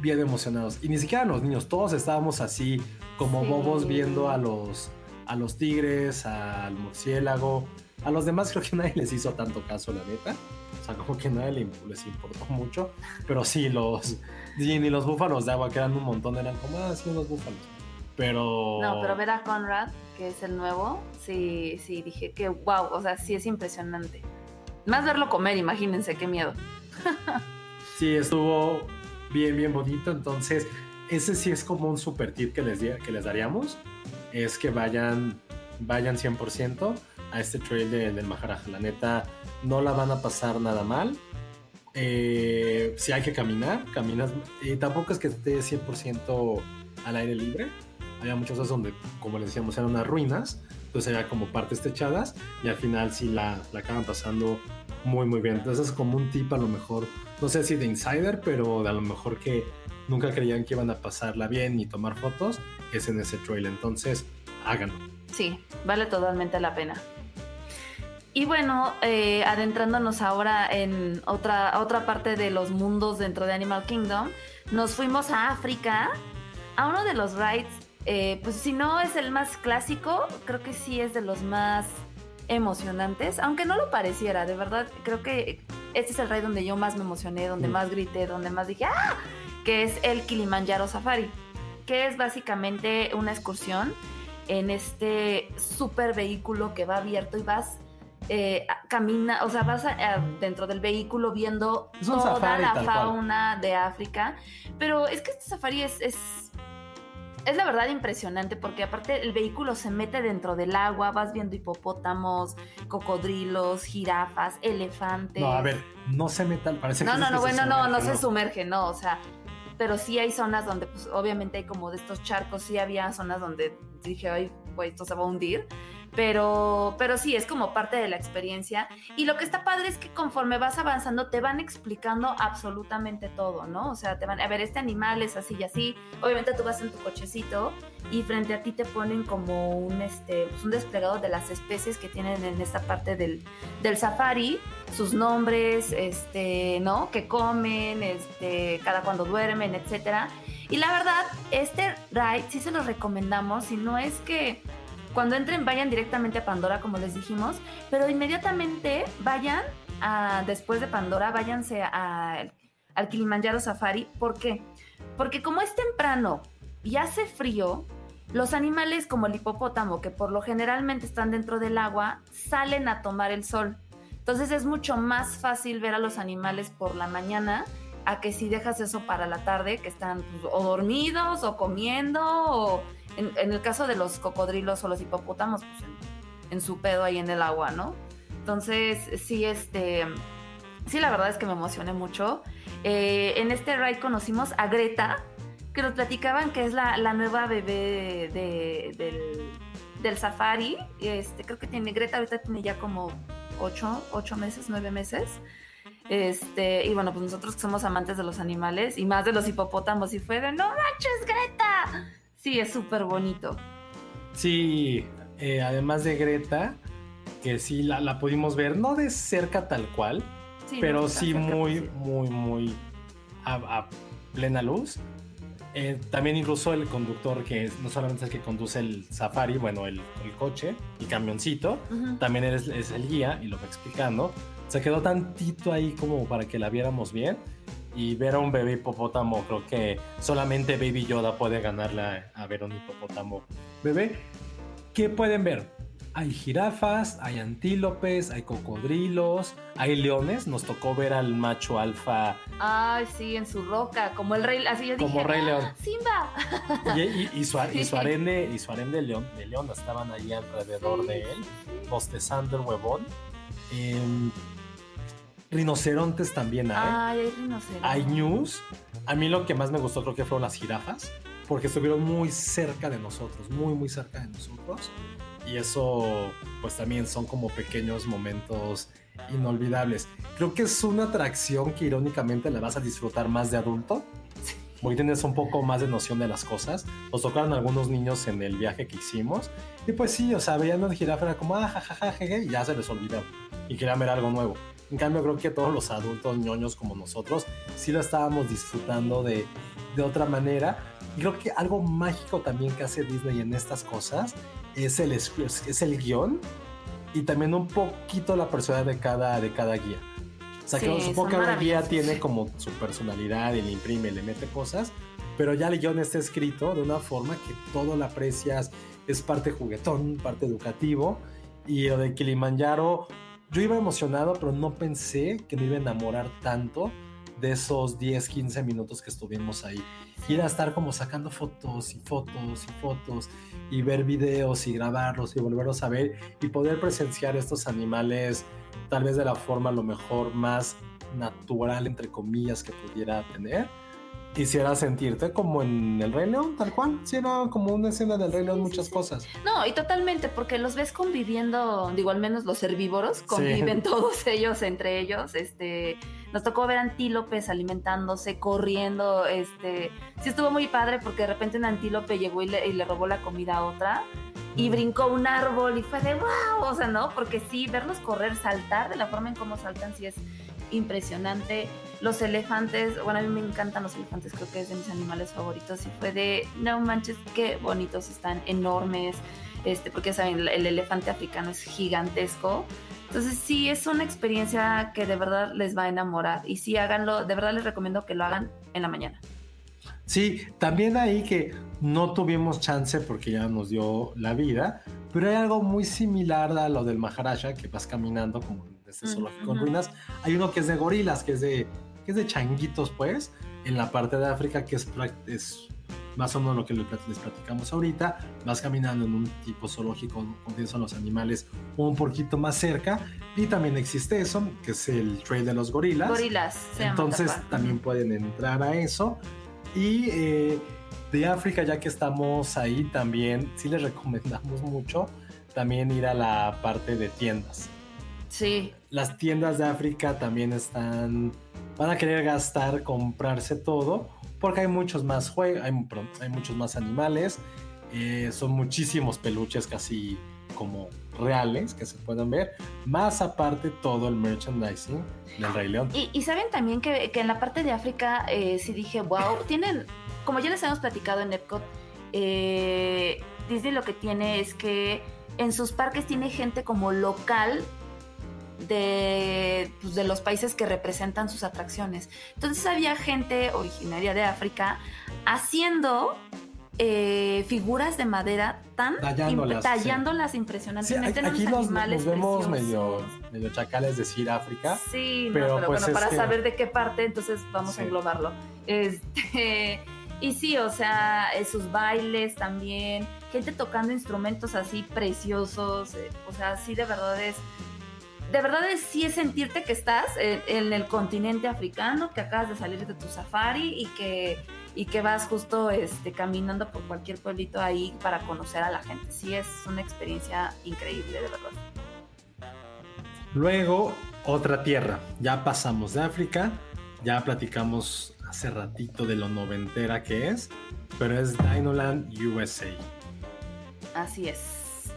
bien emocionados y ni siquiera los niños todos estábamos así como Sí. bobos viendo a los a los tigres al murciélago a los demás creo que nadie les hizo tanto caso, la neta. O sea, como que nadie le- les importó mucho. Pero sí, los... Ni los búfalos de agua, que eran un montón, eran como, ah, sí, unos búfalos. Pero... No, pero ver a Conrad, que es el nuevo, sí, sí, dije que wow, o sea, sí es impresionante. Más verlo comer, imagínense, qué miedo. Sí, estuvo bien, bien bonito. Entonces, ese sí es como un super tip que les, que les daríamos. Es que vayan, vayan 100% a este trail de- del Maharaja. La neta, no la van a pasar nada mal. Eh, si hay que caminar, caminas. Y tampoco es que esté 100% al aire libre. Había muchas veces donde, como les decíamos, eran unas ruinas. Entonces había como partes techadas y al final sí la, la acaban pasando muy, muy bien. Entonces es como un tip a lo mejor, no sé si de insider, pero de a lo mejor que nunca creían que iban a pasarla bien y tomar fotos, es en ese trail. Entonces, háganlo. Sí, vale totalmente la pena. Y bueno, eh, adentrándonos ahora en otra, otra parte de los mundos dentro de Animal Kingdom, nos fuimos a África, a uno de los rides, eh, pues si no es el más clásico, creo que sí es de los más emocionantes, aunque no lo pareciera, de verdad, creo que este es el ride donde yo más me emocioné, donde Mm. más grité, donde más dije, ¡ah! Que es el Kilimanjaro Safari, que es básicamente una excursión en este super vehículo que va abierto y vas eh, camina, o sea, vas a- a- dentro del vehículo viendo toda safari, la cual. fauna de África. Pero es que este safari es, es, es la verdad impresionante porque aparte el vehículo se mete dentro del agua, vas viendo hipopótamos, cocodrilos, jirafas, elefantes. No, a ver, no se metan, parece No, que no, no, bueno, no, no sumerge, se sumerge, no, o sea, pero sí hay zonas donde, pues, obviamente hay como de estos charcos, sí había zonas donde dije, ay, güey, esto se va a hundir, pero, pero sí, es como parte de la experiencia. Y lo que está padre es que conforme vas avanzando te van explicando absolutamente todo, ¿no? O sea, te van a ver, este animal es así y así. Obviamente tú vas en tu cochecito y frente a ti te ponen como un, este, pues, un desplegado de las especies que tienen en esta parte del, del safari, sus nombres, este, ¿no? Que comen, este, cada cuando duermen, etcétera. Y la verdad, este ride sí se los recomendamos, si no es que cuando entren vayan directamente a Pandora, como les dijimos, pero inmediatamente vayan a, después de Pandora, váyanse a- al Kilimanjaro Safari. ¿Por qué? Porque como es temprano y hace frío, los animales como el hipopótamo, que por lo generalmente están dentro del agua, salen a tomar el sol. Entonces es mucho más fácil ver a los animales por la mañana a que si dejas eso para la tarde, que están pues, o dormidos o comiendo, o en, el caso de los cocodrilos o los hipopótamos, pues en, su pedo ahí en el agua, ¿no? Entonces, sí, este, sí, la verdad es que me emocioné mucho. Eh, en este ride conocimos a Greta, que nos platicaban que es la, nueva bebé de, del, safari. Este, creo que tiene, Greta ahorita tiene ya como ocho, ocho meses, nueve meses. Este, y bueno, pues nosotros que somos amantes de los animales y más de los hipopótamos, y fue de no manches, Greta. Sí, es súper bonito. Sí, eh, además de Greta, que sí la, la, pudimos ver, no de cerca tal cual, sí, pero no sí muy, sí. muy, muy a, a plena luz. Eh, también incluso el conductor, que no solamente es el que conduce el safari, bueno, el, el coche, el camioncito, uh -huh. también es, es, el guía y lo va explicando. Se quedó tantito ahí como para que la viéramos bien. Y ver a un bebé hipopótamo, creo que solamente Baby Yoda puede ganarle a, a ver un hipopótamo bebé. ¿Qué pueden ver? Hay jirafas, hay antílopes, hay cocodrilos, hay leones. Nos tocó ver al macho alfa. Ay, sí, en su roca, como el rey. Así yo como dije, rey león. ¡Ah, Simba. Y, y, y, su, y, su, arene, y su arene de león, de león estaban ahí alrededor sí. de él, bostezando el huevón. Eh, rinocerontes también hay. Ay, hay rinocerontes. Hay news. A mí lo que más me gustó creo que fueron las jirafas, porque estuvieron muy cerca de nosotros, muy, muy cerca de nosotros. Y eso, pues también son como pequeños momentos inolvidables. Creo que es una atracción que irónicamente la vas a disfrutar más de adulto, porque tienes un poco más de noción de las cosas. Nos tocaron algunos niños en el viaje que hicimos, y pues sí, o sea, veían una jirafa, era como, ah, jajaja, y ya se les olvidó, y querían ver algo nuevo. En cambio, creo que todos los adultos ñoños como nosotros sí lo estábamos disfrutando de, de otra manera. Y creo que algo mágico también que hace Disney en estas cosas es el, es el guion y también un poquito la personalidad de cada, de cada guía. O sea, sí, que supongo que cada guía tiene como su personalidad y le imprime, le mete cosas, pero ya el guion está escrito de una forma que todo lo aprecias, es parte juguetón, parte educativo. Y lo de Kilimanjaro, yo iba emocionado, pero no pensé que me iba a enamorar tanto de esos 10, 15 minutos que estuvimos ahí. Ir a estar como sacando fotos y fotos y fotos y ver videos y grabarlos y volverlos a ver y poder presenciar estos animales tal vez de la forma lo mejor más natural, entre comillas, que pudiera tener. Quisiera sentirte como en El Rey León, tal cual. Si era como una escena del Rey León, muchas cosas. No, y totalmente, porque los ves conviviendo, digo, al menos los herbívoros, conviven sí. todos ellos entre ellos. Este, nos tocó ver antílopes alimentándose, corriendo. Este, sí estuvo muy padre porque de repente un antílope llegó y le, y le robó la comida a otra y brincó un árbol y fue de wow, o sea, ¿no? Porque sí, verlos correr, saltar de la forma en cómo saltan, sí es impresionante. Los elefantes, bueno, a mí me encantan los elefantes, creo que es de mis animales favoritos y fue de, no manches, qué bonitos están, enormes, este, porque saben, el elefante africano es gigantesco. Entonces sí, es una experiencia que de verdad les va a enamorar y sí, háganlo, de verdad les recomiendo que lo hagan en la mañana. Sí, también ahí que no tuvimos chance porque ya nos dio la vida, pero hay algo muy similar a lo del Maharaja, que vas caminando como este zoológico en ruinas. Hay uno que es de gorilas, que es de, que es de changuitos, pues, en la parte de África, que es, es más o menos lo que les platicamos ahorita. Vas caminando en un tipo zoológico donde son los animales un poquito más cerca. Y también existe eso, que es el trail de los gorilas. Gorilas, se Entonces también pueden entrar a eso. Y eh, de África, ya que estamos ahí también, sí les recomendamos mucho también ir a la parte de tiendas. Sí. Las tiendas de África también están, van a querer gastar, comprarse todo, porque hay muchos más juegos, hay, hay, muchos más animales, eh, son muchísimos peluches casi como reales que se pueden ver, más aparte todo el merchandising del Rey León. Y, y saben también que, que, en la parte de África eh, sí dije, wow, tienen, como ya les hemos platicado en Epcot, eh, Disney lo que tiene es que en sus parques tiene gente como local de, pues, de los países que representan sus atracciones. Entonces había gente originaria de África haciendo eh, figuras de madera tan tallándolas, tallándolas sí. impresionantemente. Sí, aquí nos, nos, vemos medio, medio, chacales decir África. Sí, pero, no, pero pues bueno, para que... saber de qué parte, entonces vamos sí. a englobarlo. Este, y sí, o sea, sus bailes también, gente tocando instrumentos así preciosos, eh, o sea, sí de verdad es de verdad es, sí es sentirte que estás en, en, el continente africano, que acabas de salir de tu safari y que, y que vas justo este, caminando por cualquier pueblito ahí para conocer a la gente. Sí, es una experiencia increíble, de verdad. Luego, otra tierra. Ya pasamos de África, ya platicamos hace ratito de lo noventera que es, pero es Dinoland USA. Así es.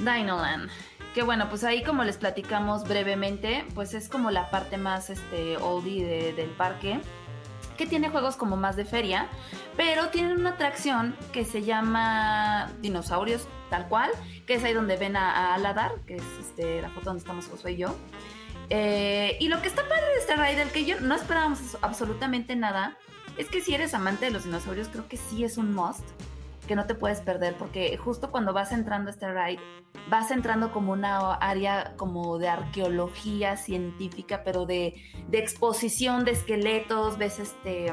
Dinoland. Que bueno, pues ahí como les platicamos brevemente, pues es como la parte más este, oldie del parque, que tiene juegos como más de feria, pero tienen una atracción que se llama Dinosaurios, tal cual, que es ahí donde ven a, Aladar, que es este, la foto donde estamos Josué y yo. Eh, y lo que está padre de este ride, del que yo no esperábamos absolutamente nada, es que si eres amante de los dinosaurios, creo que sí es un must que no te puedes perder, porque justo cuando vas entrando a este ride, vas entrando como una área como de arqueología científica, pero de, de exposición de esqueletos, ves este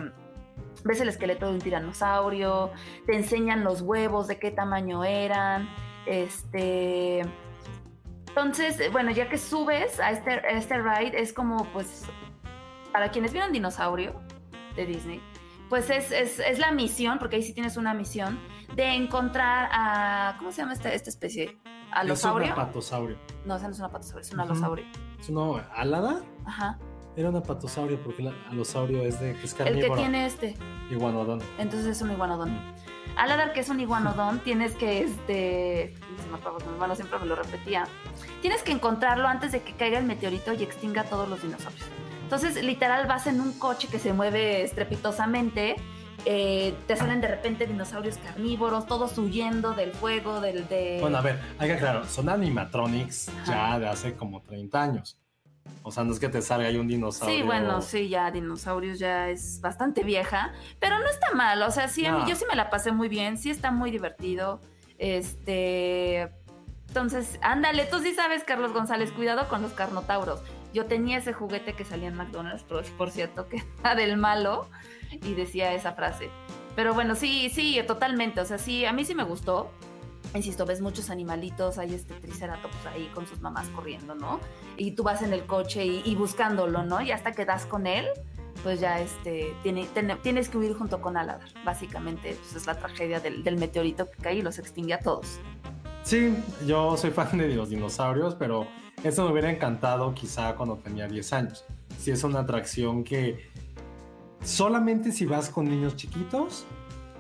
ves el esqueleto de un tiranosaurio, te enseñan los huevos, de qué tamaño eran, este... Entonces, bueno, ya que subes a este, este ride, es como, pues, para quienes vieron Dinosaurio de Disney, pues es, es, es, la misión, porque ahí sí tienes una misión, de encontrar a. ¿Cómo se llama esta, esta especie? ¿Alosaurio? Es un apatosaurio. No, ese no es un apatosaurio, es un alosaurio. ¿Es una alada? Ajá. Era un apatosaurio porque el alosaurio es de que es carnívoro. El que tiene este. Iguanodón. Entonces es un iguanodón. Aladar, que es un iguanodón, tienes que, este, mi hermano siempre me lo repetía, tienes que encontrarlo antes de que caiga el meteorito y extinga a todos los dinosaurios. Entonces, literal, vas en un coche que se mueve estrepitosamente eh, te salen de repente dinosaurios carnívoros, todos huyendo del fuego, del de... Bueno, a ver, hay que aclarar, son animatronics ya de hace como 30 años. O sea, no es que te salga ahí un dinosaurio. Sí, bueno, sí, ya dinosaurios ya es bastante vieja, pero no está mal, o sea, sí, yo sí me la pasé muy bien, sí está muy divertido. Este, entonces, ándale, tú sí sabes, Carlos González, cuidado con los carnotauros. Yo tenía ese juguete que salía en McDonald's, por cierto, que era del malo y decía esa frase. Pero bueno, sí, sí, totalmente. O sea, sí, a mí sí me gustó. Insisto, ves muchos animalitos, hay este triceratops ahí con sus mamás corriendo, ¿no? Y tú vas en el coche y, buscándolo, ¿no? Y hasta que das con él, pues ya este, tiene, tienes que huir junto con Aladar. Básicamente, pues es la tragedia del, del meteorito que cae y los extingue a todos. Sí, yo soy fan de los dinosaurios, pero eso me hubiera encantado quizá cuando tenía 10 años. Si es una atracción que solamente si vas con niños chiquitos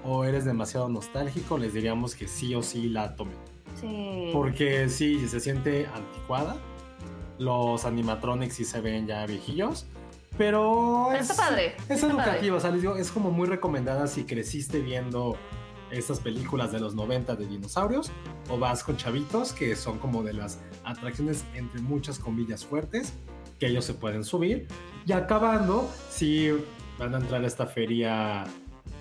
o eres demasiado nostálgico, les diríamos que sí o sí la tomen. Sí. Porque sí, se siente anticuada. Los animatronics sí se ven ya viejillos. Pero, es, está padre. Es educativo, o sea, les digo, es como muy recomendada si creciste viendo estas películas de los 90 de dinosaurios o vas con chavitos que son como de las atracciones entre muchas comillas fuertes que ellos se pueden subir. Y acabando, si van a entrar a esta feria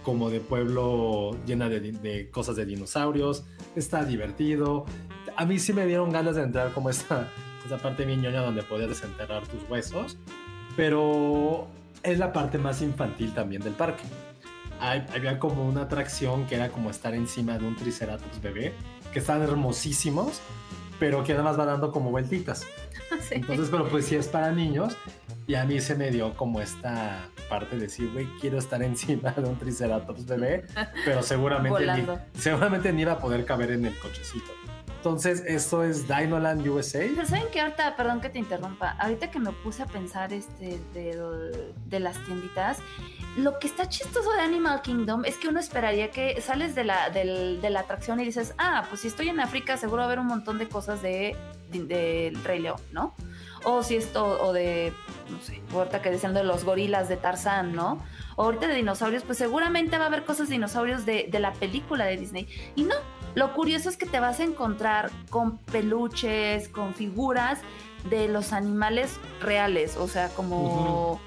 como de pueblo llena de, cosas de dinosaurios. Está divertido. A mí sí me dieron ganas de entrar como esta, esta parte bien ñoña donde podías desenterrar tus huesos. Pero es la parte más infantil también del parque. Había como una atracción que era como estar encima de un triceratops bebé, que están hermosísimos, pero que además va dando como vueltitas. Entonces, pero pues sí es para niños. Y a mí se me dio como esta parte de decir, güey, quiero estar encima de un Triceratops bebé, pero seguramente, ni, seguramente ni iba a poder caber en el cochecito. Entonces, esto es Dinoland USA. Pero ¿saben qué ahorita, perdón que te interrumpa, ahorita que me puse a pensar este de, de, las tienditas, lo que está chistoso de Animal Kingdom es que uno esperaría que sales de la, de la atracción y dices, ah, pues si estoy en África seguro va a haber un montón de cosas de, del Rey León, ¿no? O si esto, o de, no sé, ahorita que decían de los gorilas de Tarzán, ¿no? O ahorita de dinosaurios, pues seguramente va a haber cosas de dinosaurios de, de la película de Disney. Y no, lo curioso es que te vas a encontrar con peluches, con figuras de los animales reales, o sea, como...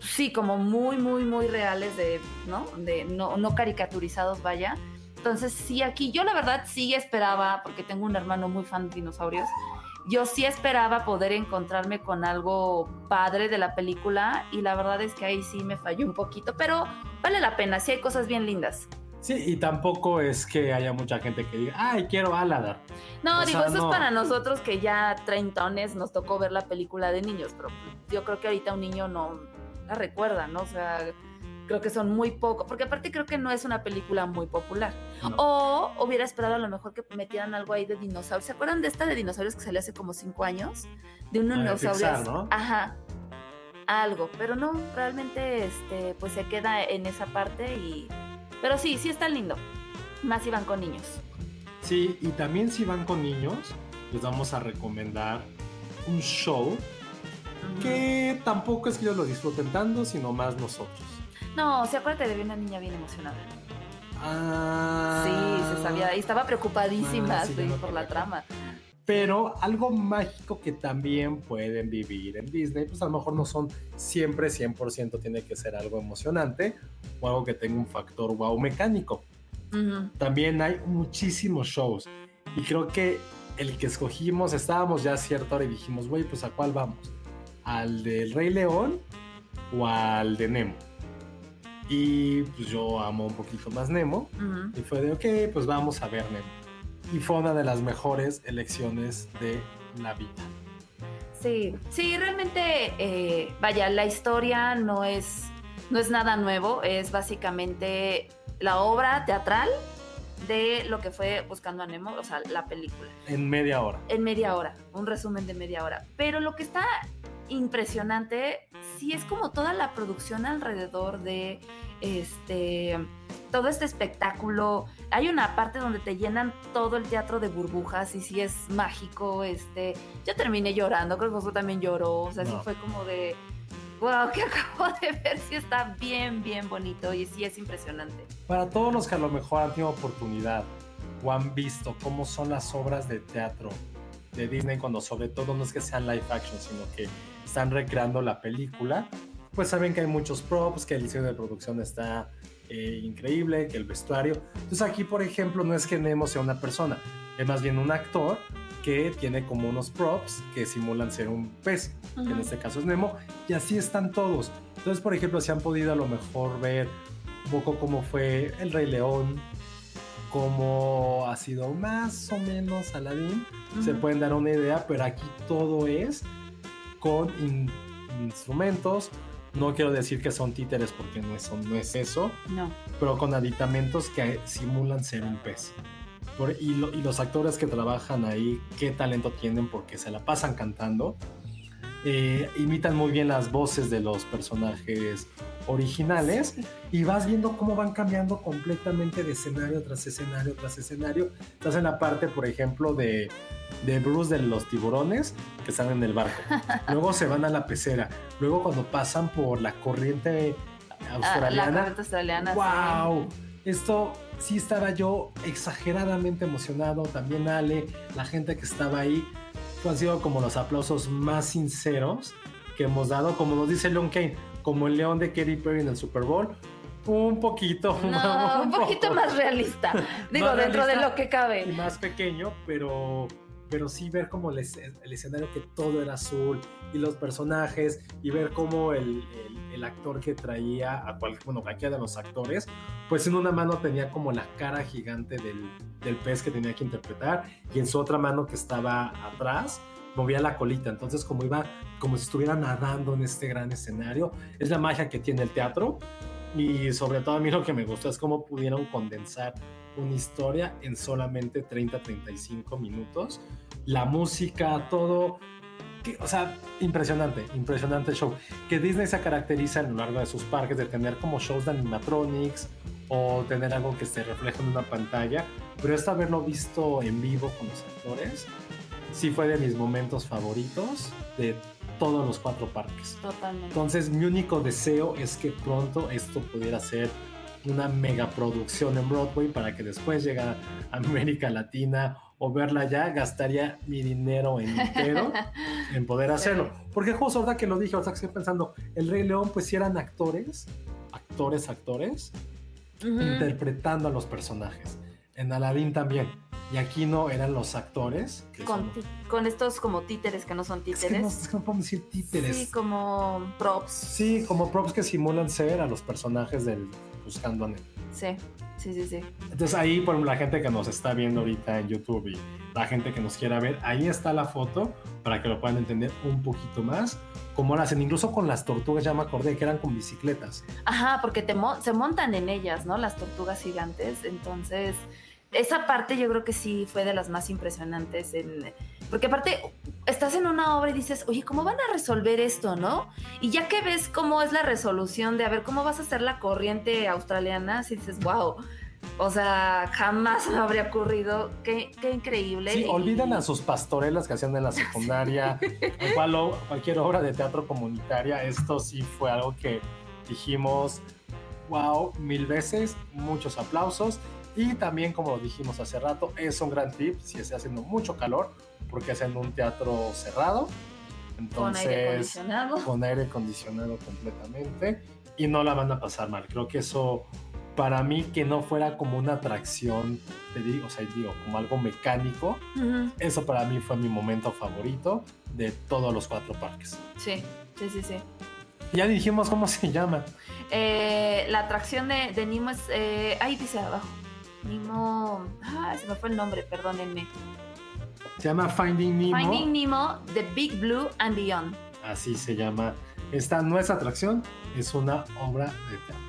Sí, como muy, muy, muy reales de, ¿no? De no, no caricaturizados, vaya. Entonces, sí, aquí yo la verdad sí esperaba, porque tengo un hermano muy fan de dinosaurios, yo sí esperaba poder encontrarme con algo padre de la película y la verdad es que ahí sí me falló un poquito, pero vale la pena, sí hay cosas bien lindas. Sí, y tampoco es que haya mucha gente que diga, ay, quiero Aladar. No, digo, eso es para nosotros que ya treintones nos tocó ver la película de niños, pero yo creo que ahorita un niño no la recuerda, ¿no? O sea, creo que son muy poco, porque aparte creo que no es una película muy popular. No. O hubiera esperado a lo mejor que metieran algo ahí de dinosaurios. ¿Se acuerdan de esta de dinosaurios que salió hace como cinco años? De un Ah, dinosaurio. ¿no? Ajá. Algo, pero no, realmente este, pues se queda en esa parte y. Pero sí, sí está lindo. Más si van con niños. Sí, y también si van con niños, les vamos a recomendar un show que tampoco es que ellos lo disfruten tanto, sino más nosotros. No, se acuerda que había una niña bien emocionada. Ah, Sí, se sabía. Y estaba preocupadísima Ah, sí, por la trama. Pero algo mágico que también pueden vivir en Disney, pues a lo mejor no son siempre 100% tiene que ser algo emocionante o algo que tenga un factor wow mecánico. Ujú. También hay muchísimos shows y creo que el que escogimos, estábamos ya a cierta hora y dijimos, güey, pues a cuál vamos, al del Rey León o al de Nemo. Y pues yo amo un poquito más Nemo y fue de, ok, pues vamos a ver Nemo. Y fue una de las mejores elecciones de la vida. Sí, sí, realmente, eh, vaya, la historia no es, no es nada nuevo, es básicamente la obra teatral de lo que fue Buscando a Nemo, o sea, la película, En media hora. en media hora, un resumen de media hora. Pero lo que está impresionante, sí es como toda la producción alrededor de este todo este espectáculo. Hay una parte donde te llenan todo el teatro de burbujas y sí es mágico. Este, yo terminé llorando, creo que Josué también lloró. O sea, sí No. fue como de wow, que acabo de ver, sí está bien, bien bonito y sí es impresionante. Para todos los que a lo mejor han tenido oportunidad o han visto cómo son las obras de teatro de Disney, cuando sobre todo no es que sean live action, sino que están recreando la película, pues saben que hay muchos props, que el diseño de producción está eh, increíble, que el vestuario. Entonces aquí, por ejemplo, no es que Nemo sea una persona, es más bien un actor que tiene como unos props que simulan ser un pez, que en este caso es Nemo, y así están todos. Entonces, por ejemplo, si han podido a lo mejor ver un poco cómo fue El Rey León, cómo ha sido más o menos Aladdin, se pueden dar una idea, pero aquí todo es con in- instrumentos. No quiero decir que son títeres porque no es, no es eso, No. pero con aditamentos que simulan ser un pez. Por- y, lo- y los actores que trabajan ahí, qué talento tienen porque se la pasan cantando. Eh, imitan muy bien las voces de los personajes originales y vas viendo cómo van cambiando completamente de escenario tras escenario tras escenario. Estás en la parte, por ejemplo, de, de Bruce de los tiburones que están en el barco. Luego se van a la pecera. Luego cuando pasan por la corriente Ah, la australiana. corriente australiana. sí. ¡Wow! Esto sí estaba yo exageradamente emocionado. También Ale, la gente que estaba ahí. Han sido como los aplausos más sinceros que hemos dado. Como nos dice Leon Kane, como el león de Katy Perry en el Super Bowl. Un poquito. No, un poquito poco más realista. Digo, Más dentro de lo que y cabe. más pequeño, pero, pero sí ver como el, el escenario que todo era azul y los personajes y ver cómo el, el- el actor que traía a cual, bueno, cualquiera de los actores, pues en una mano tenía como la cara gigante del, del pez que tenía que interpretar y en su otra mano que estaba atrás movía la colita, entonces como iba como si estuviera nadando en este gran escenario, es la magia que tiene el teatro y sobre todo a mí lo que me gustó es cómo pudieron condensar una historia en solamente 30-35 minutos. La música, todo. que- o sea, impresionante, impresionante show. Que Disney se caracteriza a lo largo de sus parques de tener como shows de animatronics o tener algo que se refleja en una pantalla. Pero esto haberlo visto en vivo con los actores, sí fue de mis momentos favoritos de todos los cuatro parques. Totalmente. Entonces mi único deseo es que pronto esto pudiera ser una mega producción en Broadway para que después llegue a América Latina o verla ya, gastaría mi dinero entero en poder hacerlo. Porque justo ahorita que lo dije, ahorita que estoy pensando, El Rey León pues si eran actores, actores, actores, interpretando a los personajes. En Aladdin también. Y aquí no eran los actores. con, son- con estos como títeres que no son es, que no, títeres. es que no podemos decir títeres. Sí, como props. Sí, como props que simulan ser a los personajes del Buscando a Nemo. Sí, sí, sí, sí. Entonces ahí, por ejemplo, la gente que nos está viendo ahorita en YouTube y, la gente que nos quiera ver, ahí está la foto para que lo puedan entender un poquito más. Como lo hacen, incluso con las tortugas, ya me acordé que eran con bicicletas. Ajá, porque te se montan en ellas, ¿no? Las tortugas gigantes. Entonces, esa parte yo creo que sí fue de las más impresionantes. En, porque aparte, estás en una obra y dices, oye, ¿cómo van a resolver esto, no? Y ya que ves cómo es la resolución de a ver cómo vas a hacer la corriente australiana, si dices, wow o sea, jamás me habría ocurrido. Qué, qué increíble. Sí, olvidan a sus pastorelas que hacían en la secundaria, igual cualquier obra de teatro comunitaria. Esto sí fue algo que dijimos, wow, mil veces, muchos aplausos. Y también, como dijimos hace rato, es un gran tip si está haciendo mucho calor, porque es en un teatro cerrado. Entonces, con aire acondicionado. Con aire acondicionado completamente. Y no la van a pasar mal. Creo que eso para mí que no fuera como una atracción, te digo, o sea, digo, como algo mecánico, eso para mí fue mi momento favorito de todos los cuatro parques. Sí, sí, sí, sí. Ya dijimos cómo se llama. Eh, la atracción de, de Nemo es, eh, ahí dice abajo, Nemo, ah, se me fue el nombre, perdónenme. Se llama Finding Nemo. Finding Nemo, The Big Blue and Beyond. Así se llama. Esta no es atracción, es una obra de teatro.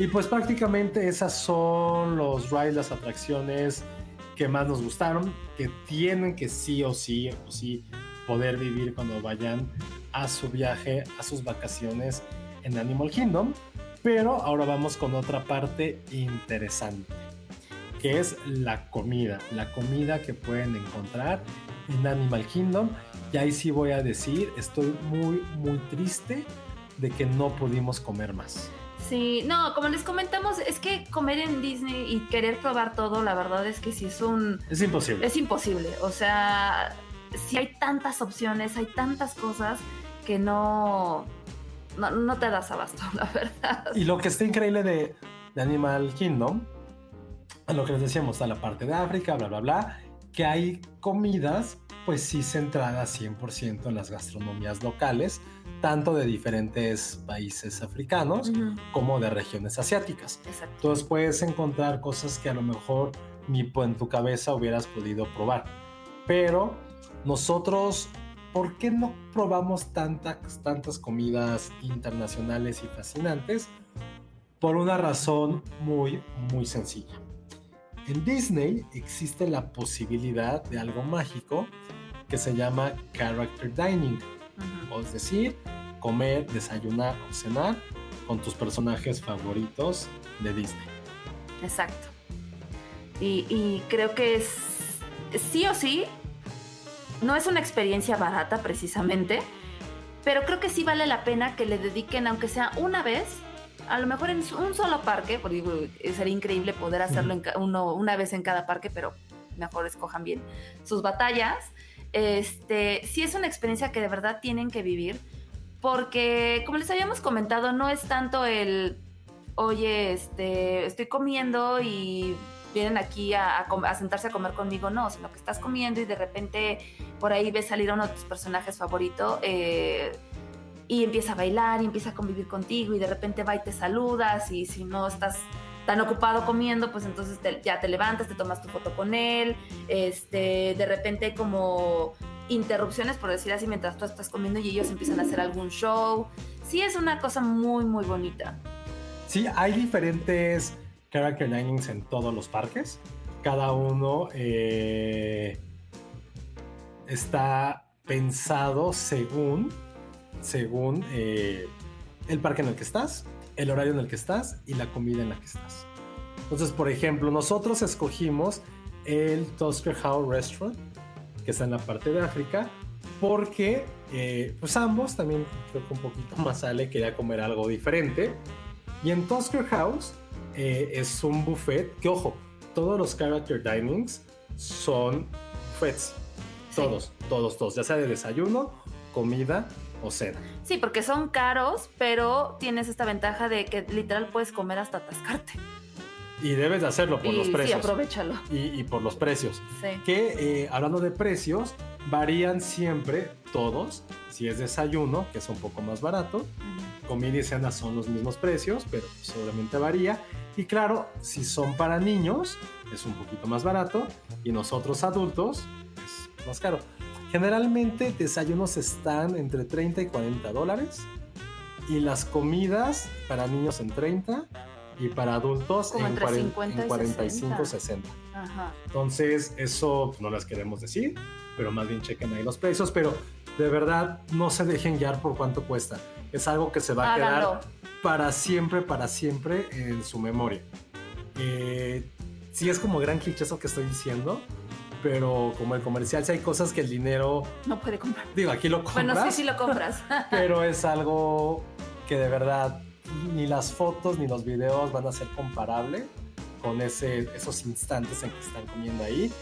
Y pues prácticamente esas son los rides, las atracciones que más nos gustaron, que tienen que sí o sí o sí poder vivir cuando vayan a su viaje, a sus vacaciones en Animal Kingdom. Pero ahora vamos con otra parte interesante, que es la comida, la comida que pueden encontrar en Animal Kingdom. Y ahí sí voy a decir, estoy muy, muy triste de que no pudimos comer más. Sí, no, como les comentamos, es que comer en Disney y querer probar todo, la verdad es que sí es un... Es imposible. Es imposible. O sea, si hay tantas opciones, hay tantas cosas que no... No, te das abasto, la verdad. Y lo que está increíble de, de Animal Kingdom, a lo que les decíamos, a la parte de África, bla, bla, bla, que hay comidas, pues sí centradas 100% en las gastronomías locales, tanto de diferentes países africanos como de regiones asiáticas. Entonces puedes encontrar cosas que a lo mejor ni en tu cabeza hubieras podido probar. Pero nosotros, ¿por qué no probamos tantas, tantas comidas internacionales y fascinantes? Por una razón muy, muy sencilla. En Disney existe la posibilidad de algo mágico que se llama Character Dining es decir, comer, desayunar o cenar con tus personajes favoritos de Disney. Exacto. Y, creo que es sí o sí, no es una experiencia barata precisamente, pero creo que sí vale la pena que le dediquen, aunque sea una vez, a lo mejor en un solo parque, porque sería increíble poder hacerlo en uno, una vez en cada parque, pero mejor escojan bien sus batallas. Este, sí es una experiencia que de verdad tienen que vivir, porque como les habíamos comentado, no es tanto el, oye, este, estoy comiendo y vienen aquí a, sentarse a comer conmigo, no, sino que estás comiendo y de repente por ahí ves salir a uno de tus personajes favoritos eh, y empieza a bailar y empieza a convivir contigo y de repente va y te saludas y si no estás tan ocupado comiendo, pues entonces ya te levantas, te tomas tu foto con él, este, de repente como interrupciones, por decir así, mientras tú estás comiendo y ellos empiezan a hacer algún show. Sí, es una cosa muy, muy bonita. Sí, hay diferentes character linings en todos los parques. Cada uno eh, está pensado según, según eh, el parque en el que estás el horario en el que estás y la comida en la que estás. Entonces, por ejemplo, nosotros escogimos el Tusker House Restaurant, que está en la parte de África, porque eh, pues ambos, también creo que un poquito más Ale quería comer algo diferente. Y en Tusker House eh, es un buffet que, ojo, todos los character dinings son buffets. Todos, todos, todos, ya sea de desayuno, comida o cena. Sí, porque son caros, pero tienes esta ventaja de que literal puedes comer hasta atascarte. Y debes de hacerlo por los precios. Sí, aprovechalo. Y, por los precios. Sí. Que eh, hablando de precios, varían siempre todos. Si es desayuno, que es un poco más barato. Comida y cena son los mismos precios, pero seguramente varía. Y claro, si son para niños, es un poquito más barato y nosotros adultos es más caro. Generalmente desayunos están entre 30 y 40 dólares y las comidas para niños en 30 y para adultos Como en, entre 40 50 en y 45, 60. 60. Ajá. Entonces, eso no las queremos decir, pero más bien chequen ahí los precios, pero de verdad no se dejen guiar por cuánto cuesta. Es algo que se va a Háganlo. quedar para siempre, para siempre en su memoria. Eh, sí es como gran cliché eso que estoy diciendo, pero como el comercial, sí hay cosas que el dinero, No puede comprar. digo, aquí lo compras, Bueno, sí, sí lo compras. pero es algo que de verdad ni las fotos ni los videos van a ser comparable con ese, esos instantes en que están comiendo ahí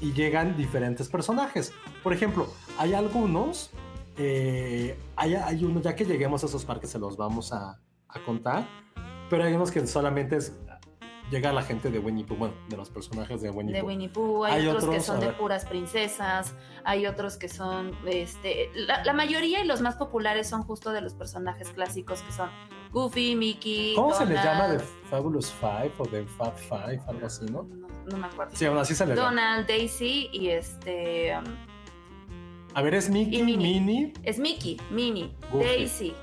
y llegan diferentes personajes. Por ejemplo, hay algunos, eh, hay, hay uno, ya que lleguemos a esos parques se los vamos a, a contar, pero hay unos que solamente es, llega la gente de Winnie Pooh, bueno, de los personajes de Winnie de Pooh. Winnie Pooh, hay, Hay otros, que son de puras princesas, hay otros que son, este, la, la mayoría y los más populares son justo de los personajes clásicos que son Goofy, Mickey. ¿Cómo se les llama? ¿De Fabulous Five o de Fab Five? Algo así, ¿no? No, no me acuerdo. Sí, aún así se llama. Donald, Daisy y este um, A ver, es Mickey, Y Minnie. Minnie es Mickey, Minnie, Goofy. Daisy,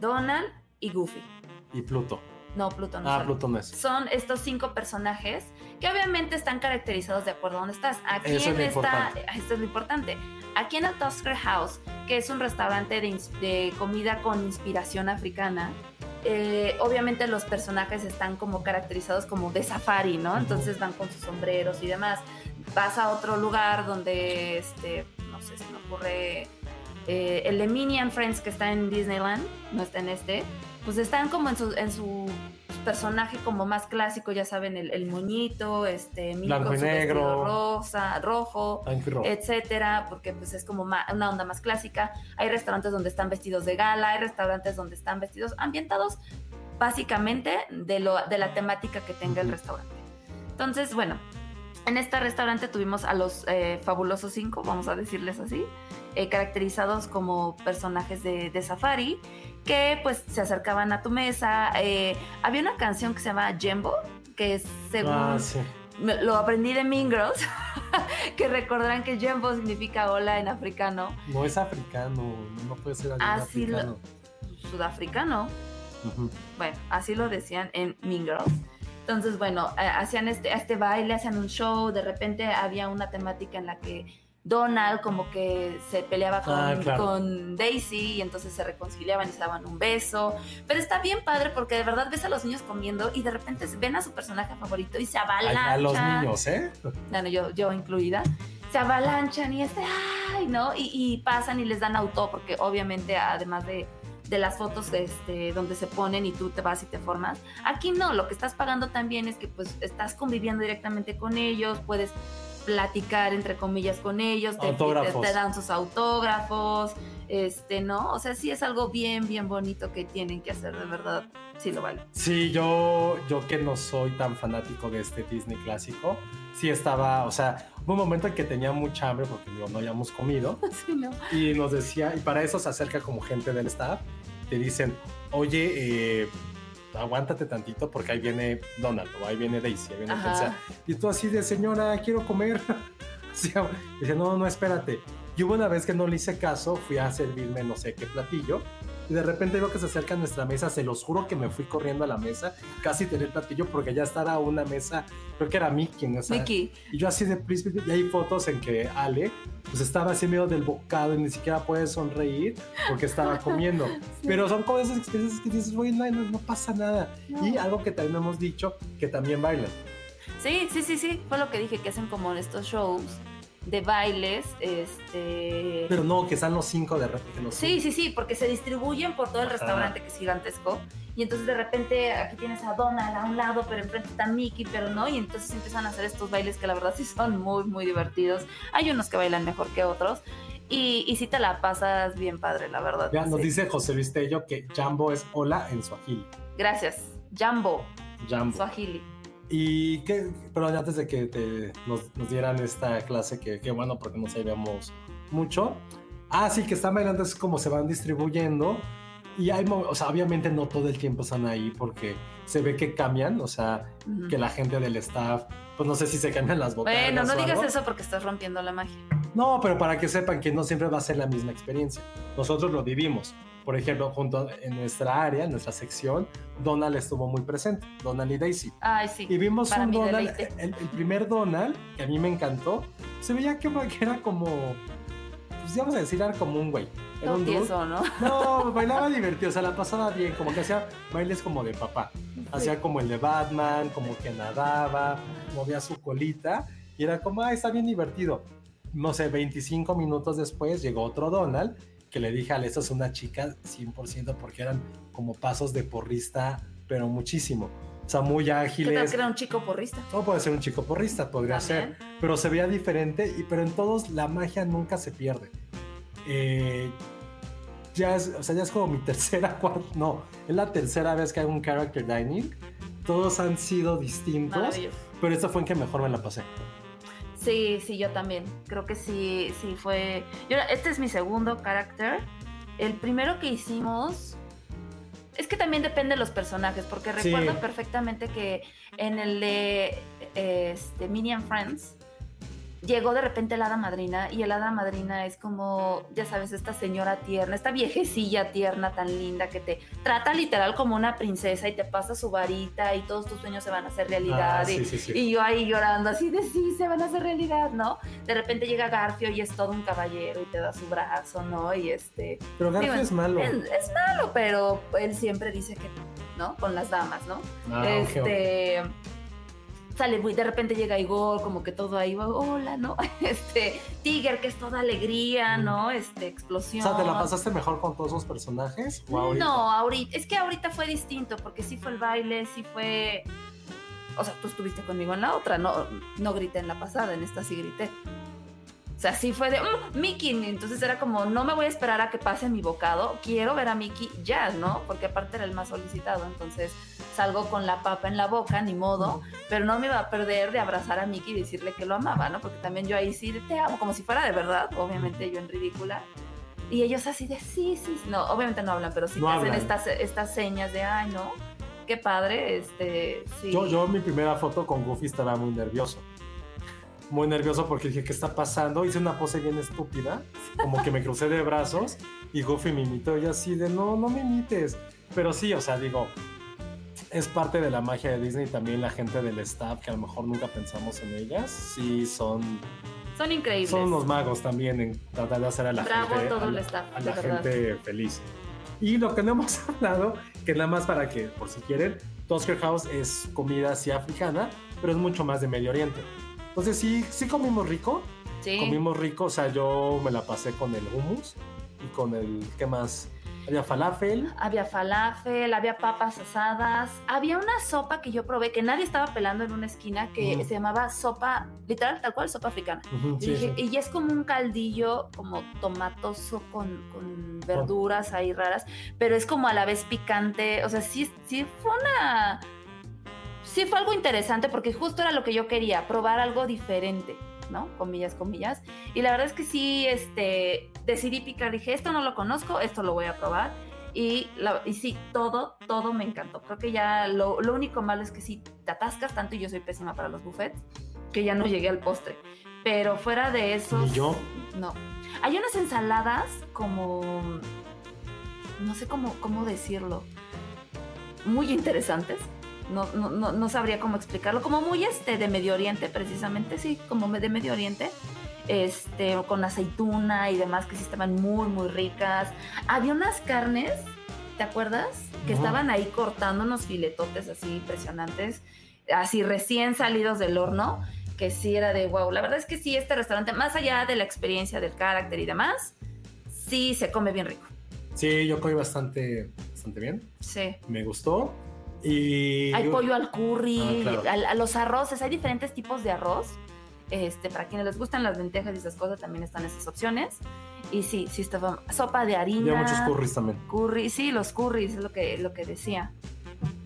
Donald y Goofy. y Pluto. No, Pluto no. Ah, sale. Pluto no es. son estos cinco personajes que obviamente están caracterizados de acuerdo a dónde estás. Aquí Eso es en lo esta, importante. esto es lo importante. Aquí en el Tusker House, que es un restaurante de, comida con inspiración africana, eh, obviamente los personajes están como caracterizados como de safari, ¿no? Entonces van con sus sombreros y demás. Vas a otro lugar donde, este, no sé, se me ocurre eh, el de Minnie and Friends que está en Disneyland, no está en este, pues están como en su, en su personaje como más clásico, ya saben, el, el moñito, este, Minnie Blanco con y su vestido negro. rosa, rojo, y rojo. etcétera, porque pues es como una onda más clásica. Hay restaurantes donde están vestidos de gala, hay restaurantes donde están vestidos ambientados básicamente de, lo, de la temática que tenga el restaurante. Entonces, bueno, en este restaurante tuvimos a los eh, fabulosos cinco, vamos a decirles así, eh, caracterizados como personajes de, de safari, que pues se acercaban a tu mesa. Eh, había una canción que se llama Jembo, que es según Ah, sí. lo aprendí de Mean Girls, que recordarán que Jembo significa hola en africano, No es africano, no puede ser Así lo- africano. sudafricano. Bueno, así lo decían en Mean Girls. Entonces, bueno, eh, hacían este, este baile, hacían un show, de repente había una temática en la que Donald como que se peleaba con, Ah, claro. con Daisy y entonces se reconciliaban y se daban un beso. Pero está bien padre porque de verdad ves a los niños comiendo y de repente ven a su personaje favorito y se A, avalanchan. a los niños, ¿eh? bueno, yo, yo incluida, se avalanchan y este, ay, ¿no? Y, y pasan y les dan auto, porque obviamente además de, de las fotos este, donde se ponen y tú te vas y te formas, aquí no, lo que estás pagando también es que pues estás conviviendo directamente con ellos, puedes platicar entre comillas con ellos, te, te- te dan sus autógrafos, este, ¿no? O sea, sí es algo bien, bien bonito que tienen que hacer, de verdad, sí lo vale. Sí, yo, yo que no soy tan fanático de este Disney clásico, sí estaba, o sea, un momento en que tenía mucha hambre porque digo, no habíamos comido Sí, ¿no? y nos decía, y para eso se acerca como gente del staff, te dicen, oye, eh, aguántate tantito porque ahí viene Donald o ahí viene Daisy, ahí viene. Y tú así de, señora, quiero comer. Sí, dice, no, no, espérate. Y hubo una vez que no le hice caso, fui a servirme no sé qué platillo. Y de repente veo que se acerca a nuestra mesa, se los juro que me fui corriendo a la mesa, casi tenía el platillo porque ya estaba a una mesa, creo que era Mickey, o sea, Mickey, y yo así de, please, please", y hay fotos en que Ale, pues estaba así medio del bocado y ni siquiera puede sonreír porque estaba comiendo. Pero son como esas experiencias que dices, güey, no, no, no pasa nada. No. Y algo que también hemos dicho, que también bailan. Sí, sí, sí, sí, fue lo que dije, que hacen como estos shows de bailes, este... Pero no, que están los cinco de repente. Los Sí, sí, sí, porque se distribuyen por todo el Ajá. restaurante que es gigantesco. Y entonces de repente aquí tienes a Donald a un lado, pero enfrente está Mickey, pero no. Y entonces empiezan a hacer estos bailes que la verdad sí son muy, muy divertidos. Hay unos que bailan mejor que otros. Y, y sí te la pasas bien padre, la verdad. Ya nos Sí. dice José Luis Tello que Jambo es hola en Swahili. Gracias. Jambo, Jambo. Swahili. Y que, pero antes de que te- nos, nos dieran esta clase, que, que bueno, porque no sabíamos mucho. Ah, sí, que están bailando, es como se van distribuyendo. Y hay, o sea, obviamente no todo el tiempo están ahí porque se ve que cambian, o sea, Ujú. que la gente del staff, pues no sé si se cambian las botellas. Bueno, no digas algo. eso porque estás rompiendo la magia. No, pero para que sepan que no siempre va a ser la misma experiencia. Nosotros lo vivimos. Por ejemplo, junto en nuestra área, en nuestra sección, Donald estuvo muy presente, Donald y Daisy. Ay, sí. Y vimos un Donald, el, el primer Donald, que a mí me encantó, se veía que, era como, pues íbamos a decir, era como un güey. Era un tieso, ¿no? No, bailaba divertido, o sea, la pasaba bien, como que hacía bailes como de papá. Hacía como el de Batman, como que nadaba, movía su colita y era como, ah, está bien divertido. No sé, 25 minutos después llegó otro Donald que le dije, Ale, esta es una chica 100% porque eran como pasos de porrista, pero muchísimo. O sea, muy ¿Qué tal ágiles. que era un chico porrista? O puede ser un chico porrista, podría También. ser. Pero se veía diferente, y, pero en todos la magia nunca se pierde. Eh, ya, es, o sea, ya es como mi tercera, cuarta, no, es la tercera vez que hago un character dining. Todos han sido distintos, pero esta fue en que mejor me la pasé. Sí, sí, yo también. Creo que sí, sí fue. Yo, este es mi segundo carácter. El primero que hicimos. Es que también depende de los personajes, porque Sí. recuerdo perfectamente que en el de este, Minion Friends llegó de repente el hada madrina y el hada madrina es como, ya sabes, esta señora tierna, esta viejecilla tierna tan linda que te trata literal como una princesa y te pasa su varita y todos tus sueños se van a hacer realidad. Ah, y- sí, sí, sí. y yo ahí llorando así de sí, se van a hacer realidad, ¿no? De repente llega Garfio y es todo un caballero y te da su brazo, ¿no? Y este... Pero Garfio es malo. Es, es malo, pero él siempre dice que, ¿no? Con las damas, ¿no? Ah, este... Sale, muy- de repente llega Igor, como que todo ahí, hola, ¿no? Este, Tiger, que es toda alegría, ¿no? Este, O explosión. sea, ¿te la pasaste mejor con todos esos personajes? ¿O ahorita? No, ahorita. Es que ahorita fue distinto, porque sí fue el baile, sí fue. O sea, tú estuviste conmigo en la otra, no, no grité en la pasada, en esta sí grité. O sea, sí fue de "Mm, Mickey. Entonces era como, no me voy a esperar a que pase mi bocado, quiero ver a Mickey ya, ¿no? Porque aparte era el más solicitado. Entonces salgo con la papa en la boca, ni modo, pero no me iba a perder de abrazar a Mickey y decirle que lo amaba, ¿no? Porque también yo ahí sí te amo, como si fuera de verdad, obviamente yo en ridícula. Y ellos así de sí, sí, no, obviamente no hablan, pero sí No te hacen estas, estas señas de ay, no, qué padre, este, sí. Yo, yo mi primera foto con Goofy estaba muy nervioso. Muy nervioso porque dije, ¿qué está pasando? Hice una pose bien estúpida, como que me crucé de brazos y Goofy me imitó y así de, no, no me imites. Pero sí, o sea, digo, es parte de la magia de Disney también la gente del staff, que a lo mejor nunca pensamos en ellas, sí son, Son increíbles. son unos magos también en tratar de hacer a la Bravo gente, todo a el staff, a la gente feliz. Y lo que no hemos hablado, que nada más para que, por si quieren, Tusker House es comida así africana, pero es mucho más de Medio Oriente. Entonces sí, sí comimos rico, Sí. comimos rico, o sea, yo me la pasé con el hummus y con el, ¿qué más? Había falafel. Había falafel, había papas asadas, había una sopa que yo probé que nadie estaba pelando en una esquina que Mm. se llamaba sopa, literal, tal cual, sopa africana. Y, sí, dije- sí. y es como un caldillo como tomatoso con, con verduras ahí raras, pero es como a la vez picante. O sea, sí, sí fue una... Sí fue algo interesante porque justo era lo que yo quería, probar algo diferente, ¿no? Comillas, comillas. Y la verdad es que sí, este, decidí picar, dije, esto no lo conozco, esto lo voy a probar. Y, la- y sí, todo, todo me encantó. Creo que ya lo, lo único malo es que sí te atascas tanto y yo soy pésima para los buffets, que ya no llegué al postre. Pero fuera de eso. Yo. No. Hay unas ensaladas como. No sé cómo, cómo decirlo. Muy interesantes. No, no, no, no sabría cómo explicarlo. Como muy este de Medio Oriente, precisamente, sí, como de Medio Oriente. Este, con aceituna y demás que sí estaban muy, muy ricas. Había unas carnes, ¿te acuerdas? Que estaban ahí cortando unos filetotes así impresionantes, así recién salidos del horno que sí era de wow. La verdad es que sí, este restaurante, más allá de la experiencia del carácter y demás, sí se come bien rico. Sí, yo comí bastante, bastante bien. Sí. Me gustó. Y. Hay pollo al curry, Ah, claro. a, los arroces, hay diferentes tipos de arroz. Este, para quienes les gustan las lentejas y esas cosas, también están esas opciones. Y sí, sí estaba sopa de harina. Había muchos curries también. Curry, sí, los curries es lo que, lo que decía.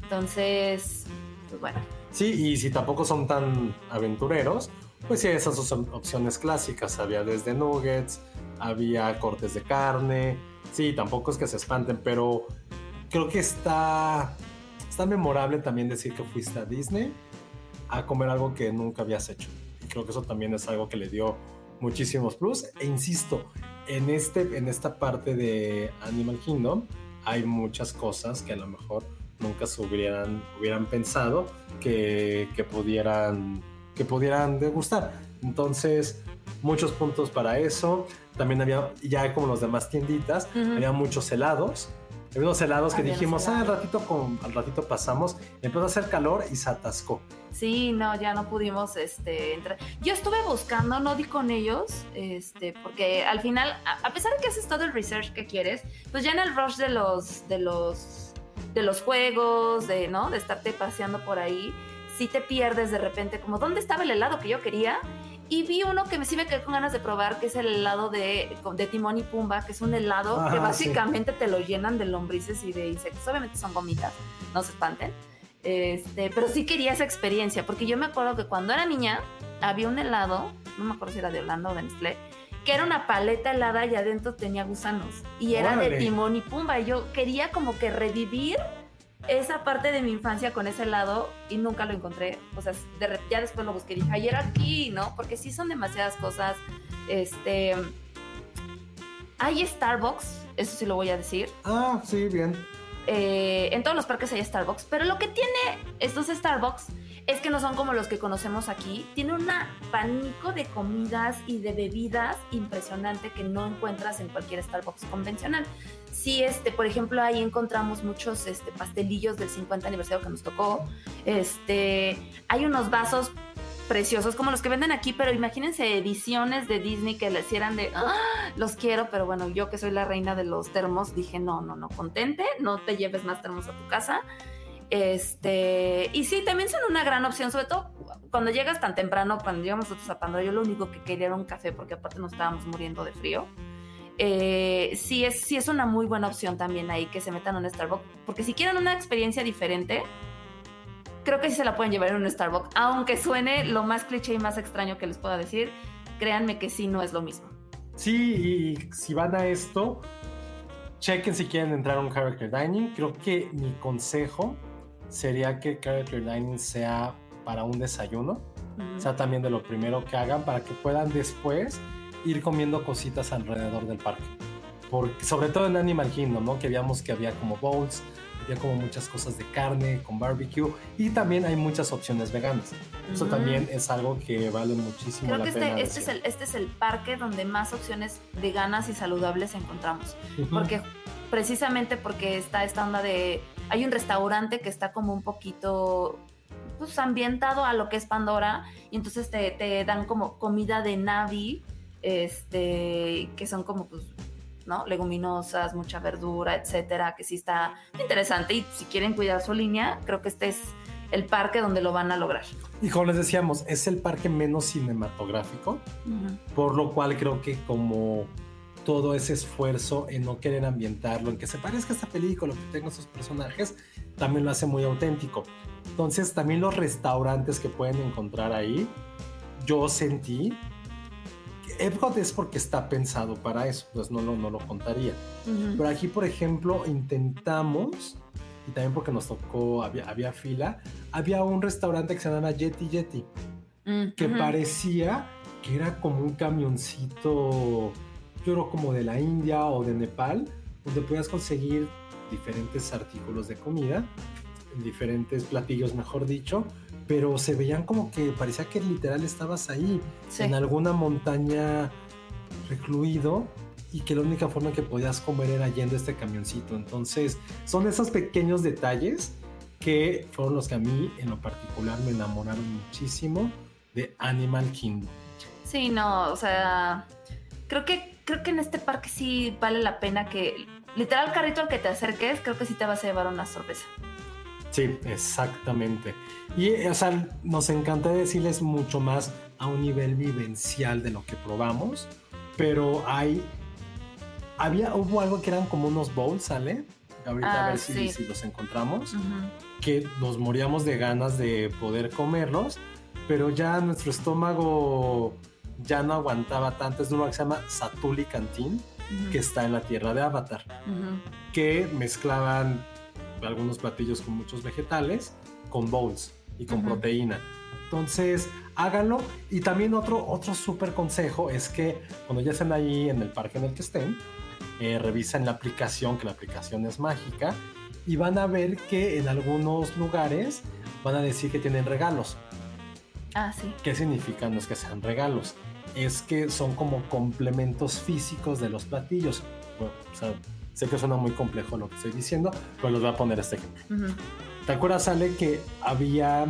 Entonces, pues bueno. Sí, y si tampoco son tan aventureros, pues sí, esas son opciones clásicas. Había desde nuggets, había cortes de carne. Sí, tampoco es que se espanten, pero creo que está, está memorable también decir que fuiste a Disney a comer algo que nunca habías hecho. Y creo que eso también es algo que le dio muchísimos plus. E insisto, en, este, en esta parte de Animal Kingdom hay muchas cosas que a lo mejor nunca se hubieran, hubieran pensado que, que, pudieran, que pudieran degustar. Entonces, muchos puntos para eso. También había, ya como los demás tienditas, había muchos helados. Unos helados que dijimos, ah, al ratito, con, al ratito pasamos, empezó a hacer calor y se atascó. Sí, no, ya no pudimos este, entrar. Yo estuve buscando, no di con ellos, este, porque al final, a, pesar de que haces todo el research que quieres, pues ya en el rush de los, de los, de los juegos, de, ¿no? De estarte paseando por ahí, sí te pierdes de repente, como, ¿dónde estaba el helado que yo quería? Y vi uno que me sí me quedé con ganas de probar, que es el helado de, de Timón y Pumba, que es un helado que básicamente te lo llenan de lombrices y de insectos. Obviamente son gomitas, no se espanten. Este, pero sí quería esa experiencia, porque yo me acuerdo que cuando era niña había un helado, no me acuerdo si era de Holanda o de Nestlé, que era una paleta helada y adentro tenía gusanos. Y era de Timón y Pumba. Y yo quería como que revivir esa parte de mi infancia con ese helado y nunca lo encontré. O sea, ya después lo busqué y dije, ayer aquí, ¿no? Porque sí son demasiadas cosas. Este. Hay Starbucks, eso sí lo voy a decir. Ah, sí, bien. Eh, en todos los parques hay Starbucks, pero lo que tiene estos Starbucks es que no son como los que conocemos aquí. Tiene un abanico de comidas y de bebidas impresionante que no encuentras en cualquier Starbucks convencional. Sí, este, por ejemplo, ahí encontramos muchos este, pastelillos del 50 aniversario que nos tocó. Este, hay unos vasos preciosos como los que venden aquí, pero imagínense ediciones de Disney que les hicieran de ¡Ah! los quiero, pero bueno, yo que soy la reina de los termos, dije no, no, no, contente, no te lleves más termos a tu casa. Este, y sí, también son una gran opción, sobre todo cuando llegas tan temprano, cuando llegamos nosotros a Pandora, yo lo único que quería era un café porque aparte nos estábamos muriendo de frío. Eh, sí, es, sí es una muy buena opción también ahí que se metan en un Starbucks, porque si quieren una experiencia diferente, creo que sí se la pueden llevar en un Starbucks, aunque suene lo más cliché y más extraño que les pueda decir, créanme que sí no es lo mismo. Sí, y si van a esto, chequen si quieren entrar a un character dining. Creo que mi consejo sería que character dining sea para un desayuno, o sea también de lo primero que hagan para que puedan después ir comiendo cositas alrededor del parque. Porque, sobre todo en Animal Kingdom, ¿no? Que veíamos que había como bowls, había como muchas cosas de carne con barbecue y también hay muchas opciones veganas. Eso también es algo que vale muchísimo Creo la que este, pena. Este es, el, este es el parque donde más opciones veganas y saludables encontramos. Porque precisamente porque está esta onda de... Hay un restaurante que está como un poquito pues ambientado a lo que es Pandora y entonces te, te dan como comida de Navi, este, que son como pues ¿no? Leguminosas, mucha verdura, etcétera, que sí está interesante y si quieren cuidar su línea, creo que este es el parque donde lo van a lograr. Y como les decíamos, es el parque menos cinematográfico, por lo cual creo que como todo ese esfuerzo en no querer ambientarlo, en que se parezca a esta película, que tenga esos personajes, también lo hace muy auténtico. Entonces, también los restaurantes que pueden encontrar ahí, yo sentí Epcot es porque está pensado para eso, pues no lo, no lo contaría. Pero aquí, por ejemplo, intentamos, y también porque nos tocó, había, había fila, había un restaurante que se llama Yeti Yeti, mm, que parecía que era como un camioncito, yo creo como de la India o de Nepal, donde podías conseguir diferentes artículos de comida, diferentes platillos, mejor dicho, pero se veían como que parecía que literal estabas ahí, en alguna montaña recluido y que la única forma que podías comer era yendo a este camioncito. Entonces, son esos pequeños detalles que fueron los que a mí en lo particular me enamoraron muchísimo de Animal Kingdom. Sí, no, o sea, creo que creo que en este parque sí vale la pena que literal carrito al que te acerques, creo que sí te vas a llevar una sorpresa. Sí, exactamente. Y, o sea, nos encanta decirles mucho más a un nivel vivencial de lo que probamos, pero hay, había, hubo algo que eran como unos bowls, ¿sale? Ahorita a ah, ver si, los encontramos, que nos moríamos de ganas de poder comerlos, pero ya nuestro estómago ya no aguantaba tanto. Es uno que se llama Satuli Canteen, que está en la tierra de Avatar, que mezclaban algunos platillos con muchos vegetales, con bowls y con proteína. Entonces, háganlo. Y también otro, otro súper consejo es que cuando ya estén ahí en el parque en el que estén, eh, revisen la aplicación, que la aplicación es mágica, y van a ver que en algunos lugares van a decir que tienen regalos. Ah, sí. ¿Qué significan los que sean regalos? Es que son como complementos físicos de los platillos. Bueno, o sea, sé que suena muy complejo lo que estoy diciendo, pero les voy a poner este ejemplo. ¿Te acuerdas, Ale, que había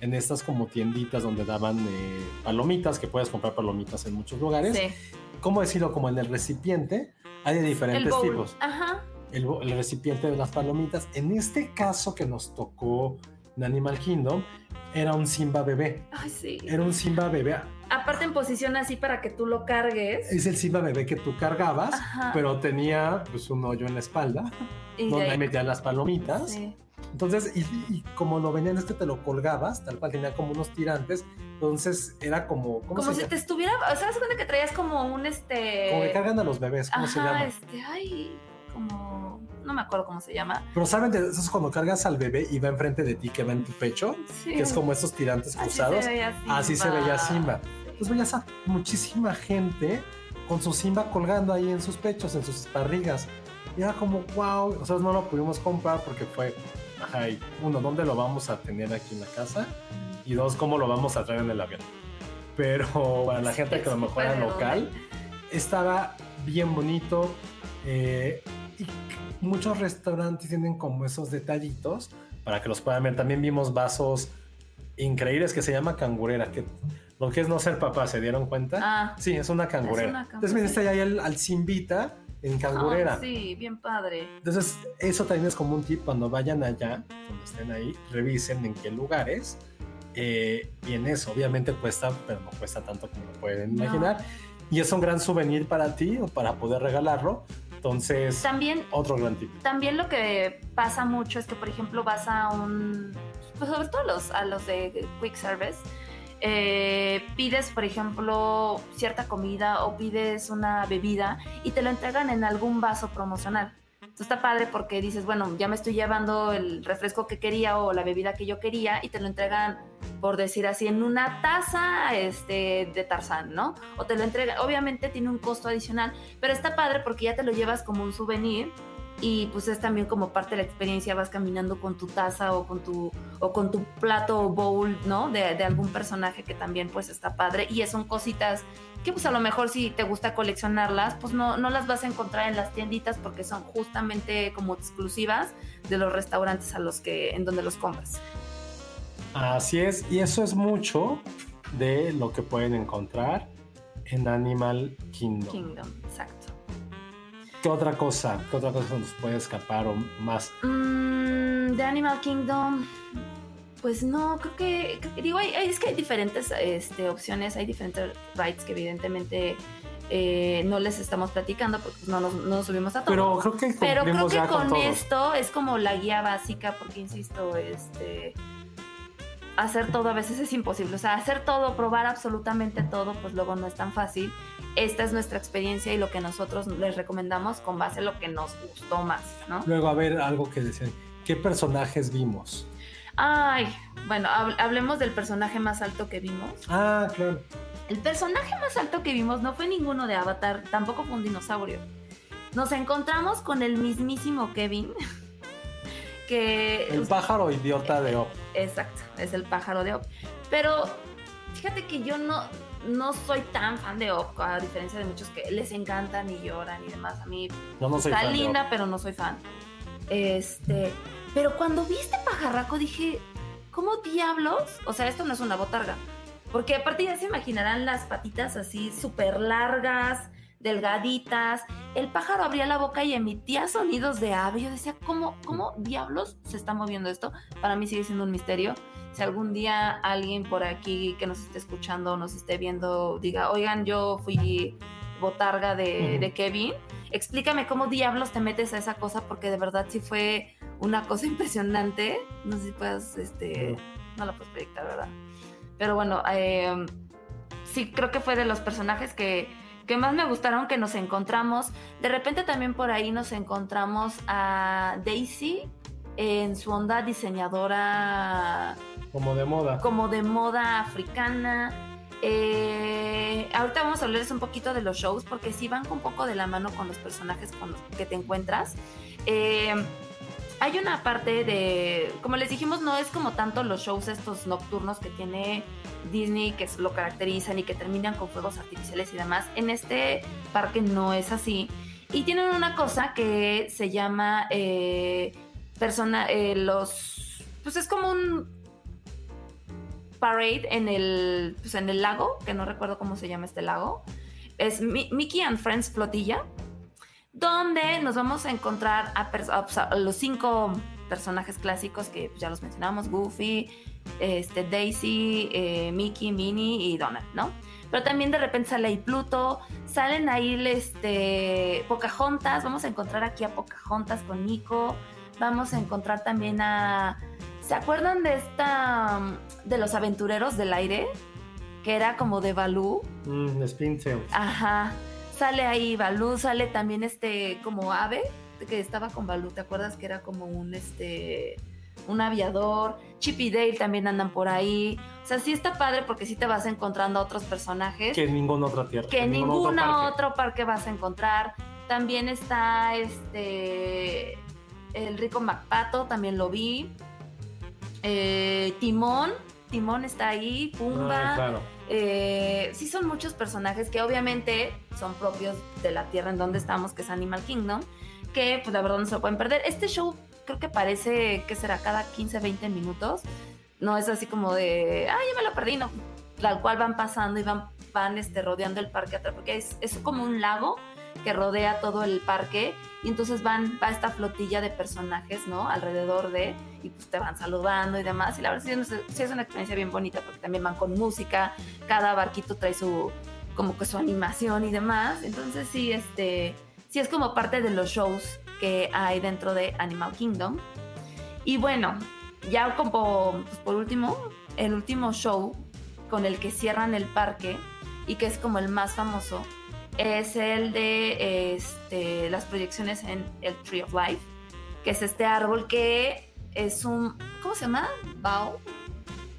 en estas como tienditas donde daban eh, palomitas, que puedes comprar palomitas en muchos lugares? Sí. ¿Cómo decirlo? Como en el recipiente hay de diferentes El tipos. Ajá. El, el recipiente de las palomitas. En este caso que nos tocó en Animal Kingdom, era un Simba bebé. Ay, sí. Era un Simba bebé. Aparte en posición así para que tú lo cargues. Es el Simba bebé que tú cargabas, Ajá. pero tenía pues un hoyo en la espalda, y donde ahí- metías las palomitas. Sí. Entonces, y, y como lo venían es que te lo colgabas, tal cual tenía como unos tirantes, entonces era como, ¿cómo Como se si llama? te estuviera, o sea, ¿se cuenta que traías como un este. Como que cargan a los bebés, ¿cómo se llama? este, ay, como. No me acuerdo cómo se llama. Pero saben, de eso es cuando cargas al bebé y va enfrente de ti, que va en tu pecho, Sí. que es como esos tirantes cruzados. Así se veía Simba. Pues veías a muchísima gente con su Simba colgando ahí en sus pechos, en sus barrigas. Y era como, wow, o sea, no lo pudimos comprar porque fue, ajá, y uno, ¿dónde lo vamos a tener aquí en la casa? Y dos, ¿cómo lo vamos a traer en el avión? Pero para la gente que a lo mejor era local, estaba bien bonito. eh, y muchos restaurantes tienen como esos detallitos para que los puedan ver. También vimos vasos increíbles que se llama cangurera, que lo que es no ser papá, ¿se dieron cuenta? Ah. Sí, es una cangurera. Es una. Entonces viniste ahí al, al en cangurera. Ah, sí, bien padre. Entonces, eso también es como un tip cuando vayan allá, cuando estén ahí, revisen en qué lugares. eh, y en eso, obviamente cuesta, pero no cuesta tanto como lo pueden No. imaginar. Y es un gran souvenir para ti o para poder regalarlo. Entonces, También otro gran tip. También lo que pasa mucho es que, por ejemplo, vas a un. Pues sobre todo los, a los de Quick Service. eh, pides, por ejemplo, cierta comida o pides una bebida y te lo entregan en algún vaso promocional. Está padre porque dices, bueno, ya me estoy llevando el refresco que quería o la bebida que yo quería y te lo entregan, por decir así, en una taza este, de Tarzán, ¿no? O te lo entregan, obviamente tiene un costo adicional, pero está padre porque ya te lo llevas como un souvenir y pues es también como parte de la experiencia, vas caminando con tu taza o con tu, o con tu plato o bowl, ¿no? De, de algún personaje que también pues está padre y son cositas que pues a lo mejor si te gusta coleccionarlas, pues no, no las vas a encontrar en las tienditas porque son justamente como exclusivas de los restaurantes a los que, en donde los compras. Así es, y eso es mucho de lo que pueden encontrar en Animal Kingdom. Kingdom, exacto. ¿Qué otra cosa? ¿Qué otra cosa nos puede escapar o más? Mm, de Animal Kingdom, pues no, creo que, digo, hay- es que hay diferentes este, opciones, hay diferentes rides que evidentemente eh, no les estamos platicando porque pues, no, nos, no nos subimos a todo. Pero creo que Pero creo que con con esto es como la guía básica, porque insisto, este hacer todo a veces es imposible. O sea, hacer todo, probar absolutamente todo, pues luego no es tan fácil. Esta es nuestra experiencia y lo que nosotros les recomendamos con base en lo que nos gustó más, ¿no? Luego, a ver, algo que decían. ¿Qué personajes vimos? Ay, bueno, hab- hablemos del personaje más alto que vimos. Ah, claro. El personaje más alto que vimos no fue ninguno de Avatar, tampoco fue un dinosaurio. Nos encontramos con el mismísimo Kevin, que... El pájaro idiota de Op. Exacto, es el pájaro de Op. Pero fíjate que yo no, no soy tan fan de Op, a diferencia de muchos que les encantan y lloran y demás. A mí no soy está fan linda, pero no soy fan. Este, pero cuando vi este pajarraco dije, ¿cómo diablos? O sea, esto no es una botarga. Porque aparte ya se imaginarán las patitas así súper largas, delgaditas. El pájaro abría la boca y emitía sonidos de ave. Yo decía, ¿cómo, ¿cómo diablos se está moviendo esto? Para mí sigue siendo un misterio. Si algún día alguien por aquí que nos esté escuchando, nos esté viendo, diga, oigan, yo fui botarga de, de Kevin, explícame cómo diablos te metes a esa cosa, porque de verdad sí fue una cosa impresionante. No sé si puedas, este, no la puedes proyectar, ¿verdad? Pero bueno, eh, sí creo que fue de los personajes que, que más me gustaron que nos encontramos. De repente también por ahí nos encontramos a Daisy en su onda diseñadora Como de moda. como de moda africana. Eh, ahorita vamos a hablarles un poquito de los shows porque sí van un poco de la mano con los personajes con los que te encuentras. Eh, hay una parte de, como les dijimos, no es como tanto los shows estos nocturnos que tiene Disney que lo caracterizan y que terminan con fuegos artificiales y demás. En este parque no es así. Y tienen una cosa que se llama eh, persona, eh, los, pues es como un parade en el, pues en el lago, que no recuerdo cómo se llama este lago. Es Mi- Mickey and Friends Flotilla, donde nos vamos a encontrar a los cinco personajes clásicos que pues, ya los mencionamos, Goofy, este, Daisy, eh, Mickey, Minnie y Donald, ¿no? Pero también de repente sale ahí Pluto, salen ahí este, Pocahontas, vamos a encontrar aquí a Pocahontas con Nico, vamos a encontrar también a... ¿Se acuerdan de esta... de los aventureros del aire? Que era como de Balú. Mm, Spintail. Ajá. Sale ahí Balú, sale también este como ave que estaba con Balú, ¿te acuerdas que era como un este un aviador? Chip y Dale también andan por ahí. O sea, sí está padre porque sí te vas encontrando a otros personajes Que en ninguna otra tierra. que en ningún ningún otro parque. otro parque vas a encontrar. También está este el rico MacPato, también lo vi. Eh, Timón, Timón está ahí, Pumba. Ah, claro. Eh, sí son muchos personajes que obviamente son propios de la tierra en donde estamos, que es Animal Kingdom, que pues la verdad no se lo pueden perder. Este show creo que parece que será cada 15, 20 minutos. No es así como de, ah, ya me lo perdí, no. Tal cual van pasando y van, van este, rodeando el parque atrás, porque es, es como un lago que rodea todo el parque y entonces van, va esta flotilla de personajes, ¿no? Alrededor de, y pues te van saludando y demás. Y la verdad sí sí es una experiencia bien bonita porque también van con música, cada barquito trae su, como que su animación y demás. Entonces sí, este, sí es como parte de los shows que hay dentro de Animal Kingdom. Y bueno, ya como, pues por último, el último show con el que cierran el parque y que es como el más famoso es el de este, las proyecciones en el Tree of Life, que es este árbol que es un, ¿cómo se llama? Bao,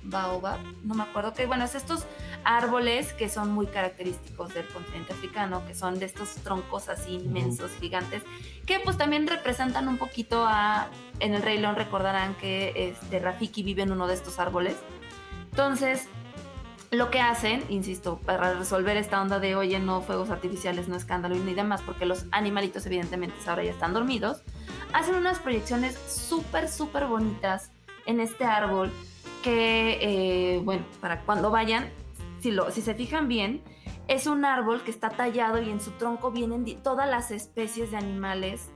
baobab, no me acuerdo, que bueno, es estos árboles que son muy característicos del continente africano, que son de estos troncos así inmensos, gigantes, que pues también representan un poquito a, en el Rey León recordarán que este, Rafiki vive en uno de estos árboles. Entonces, lo que hacen, insisto, para resolver esta onda de, oye, no fuegos artificiales, no escándalo ni demás, porque los animalitos evidentemente ahora ya están dormidos, hacen unas proyecciones súper, súper bonitas en este árbol que, eh, bueno, para cuando vayan, si, lo, si se fijan bien, es un árbol que está tallado y en su tronco vienen todas las especies de animales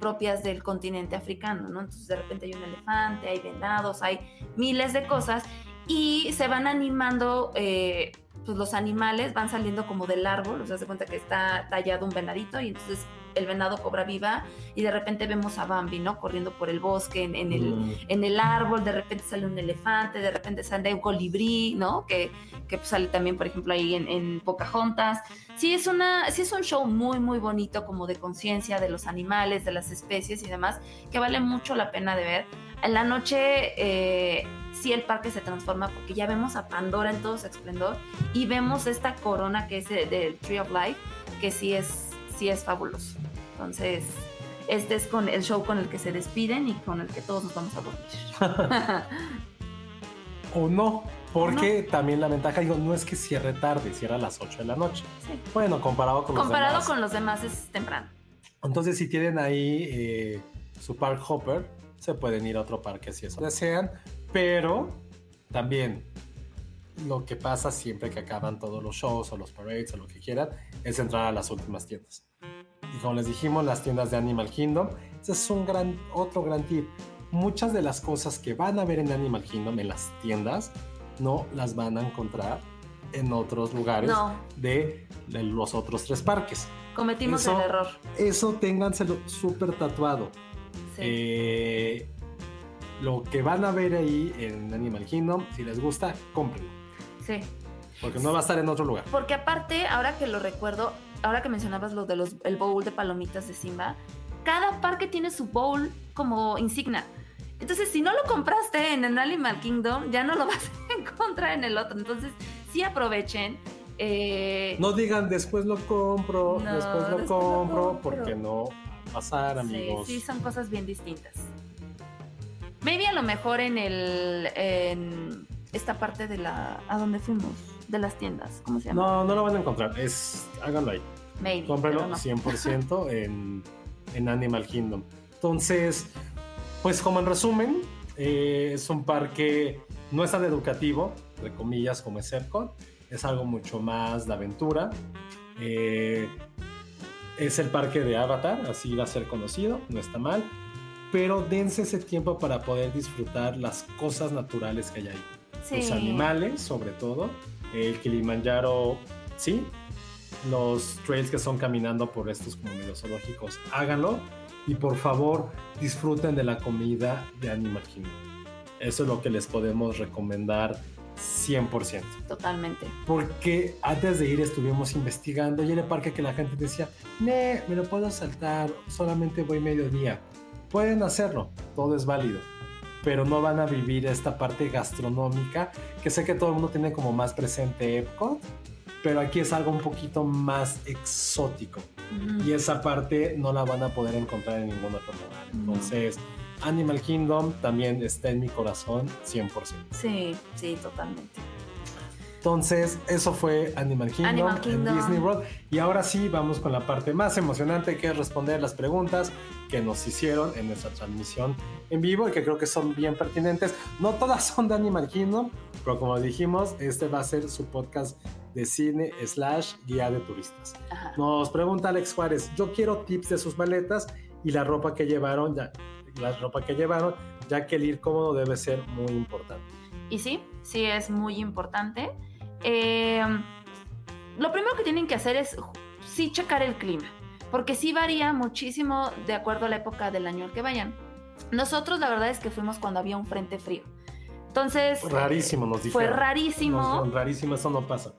propias del continente africano, ¿no? Entonces de repente hay un elefante, hay venados, hay miles de cosas y se van animando, eh, pues los animales van saliendo como del árbol, o sea, se cuenta que está tallado un venadito y entonces el venado cobra vida y de repente vemos a Bambi, ¿no? Corriendo por el bosque, en, en el, Mm. en el árbol, de repente sale un elefante, de repente sale un colibrí, ¿no? Que, que pues, sale también, por ejemplo, ahí en, en Pocahontas. Sí es, una, sí es un show muy, muy bonito, como de conciencia de los animales, de las especies y demás, que vale mucho la pena de ver. En la noche eh, sí el parque se transforma porque ya vemos a Pandora en todo su esplendor y vemos esta corona que es de- del Tree of Life, que sí es, sí es fabuloso. Entonces, este es con el show con el que se despiden y con el que todos nos vamos a dormir. O no, porque también la ventaja, digo, no es que cierre tarde, cierra a las 8 de la noche. Sí. Bueno, comparado con Comparado los demás. con los demás es temprano. Entonces, si tienen ahí eh, su park hopper, se pueden ir a otro parque si eso desean. Pero también lo que pasa siempre que acaban todos los shows o los parades o lo que quieran es entrar a las últimas tiendas. Y como les dijimos, las tiendas de Animal Kingdom, ese es un gran, otro gran tip. Muchas de las cosas que van a ver en Animal Kingdom, en las tiendas, no las van a encontrar en otros lugares No. de, de los otros tres parques. Cometimos Eso- el error. Eso ténganselo súper tatuado. Sí. Eh, lo que van a ver ahí en Animal Kingdom, si les gusta, cómprenlo. sí. Porque no va a estar en otro lugar. Porque aparte, ahora que lo recuerdo, ahora que mencionabas lo de los el bowl de palomitas de Simba, cada parque tiene su bowl como insignia. Entonces, si no lo compraste en el Animal Kingdom, ya no lo vas a encontrar en el otro. Entonces, sí aprovechen. Eh, No digan después lo compro, No, después lo después lo compro, porque no pasar, amigos. Sí, sí, son cosas bien distintas. Maybe a lo mejor en el. en esta parte de la. ¿A dónde fuimos? De las tiendas. ¿Cómo se llama? No, no lo van a encontrar. Es, háganlo ahí. Maybe. Cómprenlo pero no. 100% en, en Animal Kingdom. Entonces, pues como en resumen, eh, es un parque no es tan educativo, entre comillas, como es Epcot. Es algo mucho más de aventura. Eh, es el parque de Avatar, así va a ser conocido, no está mal. Pero dense ese tiempo para poder disfrutar las cosas naturales que hay ahí Sí. los animales, sobre todo. El Kilimanjaro, sí. Los trails que son caminando por estos como medio zoológicos, háganlo. Y por favor, disfruten de la comida de Animal Kingdom. Eso es lo que les podemos recomendar 100%. Totalmente. Porque antes de ir estuvimos investigando y era el parque que la gente decía, ne, me lo puedo saltar, solamente voy mediodía. Pueden hacerlo, todo es válido, pero no van a vivir esta parte gastronómica que sé que todo el mundo tiene como más presente Epcot, pero aquí es algo un poquito más exótico y esa parte no la van a poder encontrar en ningún otro lugar. Entonces, Animal Kingdom también está en mi corazón 100%. Sí, sí, totalmente. Entonces, eso fue Animal Kingdom, Animal en Kingdom. Disney World. Y ahora sí, vamos con la parte más emocionante, que es responder las preguntas que nos hicieron en nuestra transmisión en vivo y que creo que son bien pertinentes. No todas son de Animal Kingdom, pero como dijimos, este va a ser su podcast de cine slash guía de turistas. Ajá. Nos pregunta Alex Juárez, yo quiero tips de sus maletas y la ropa que llevaron, ya, la ropa que llevaron, ya que el ir cómodo debe ser muy importante. Y sí, sí es muy importante. Eh, lo primero que tienen que hacer es sí checar el clima, porque sí varía muchísimo de acuerdo a la época del año al que vayan. Nosotros la verdad es que fuimos cuando había un frente frío. Entonces... Rarísimo, nos dijeron. Fue rarísimo. Nos- rarísimo, eso no pasa.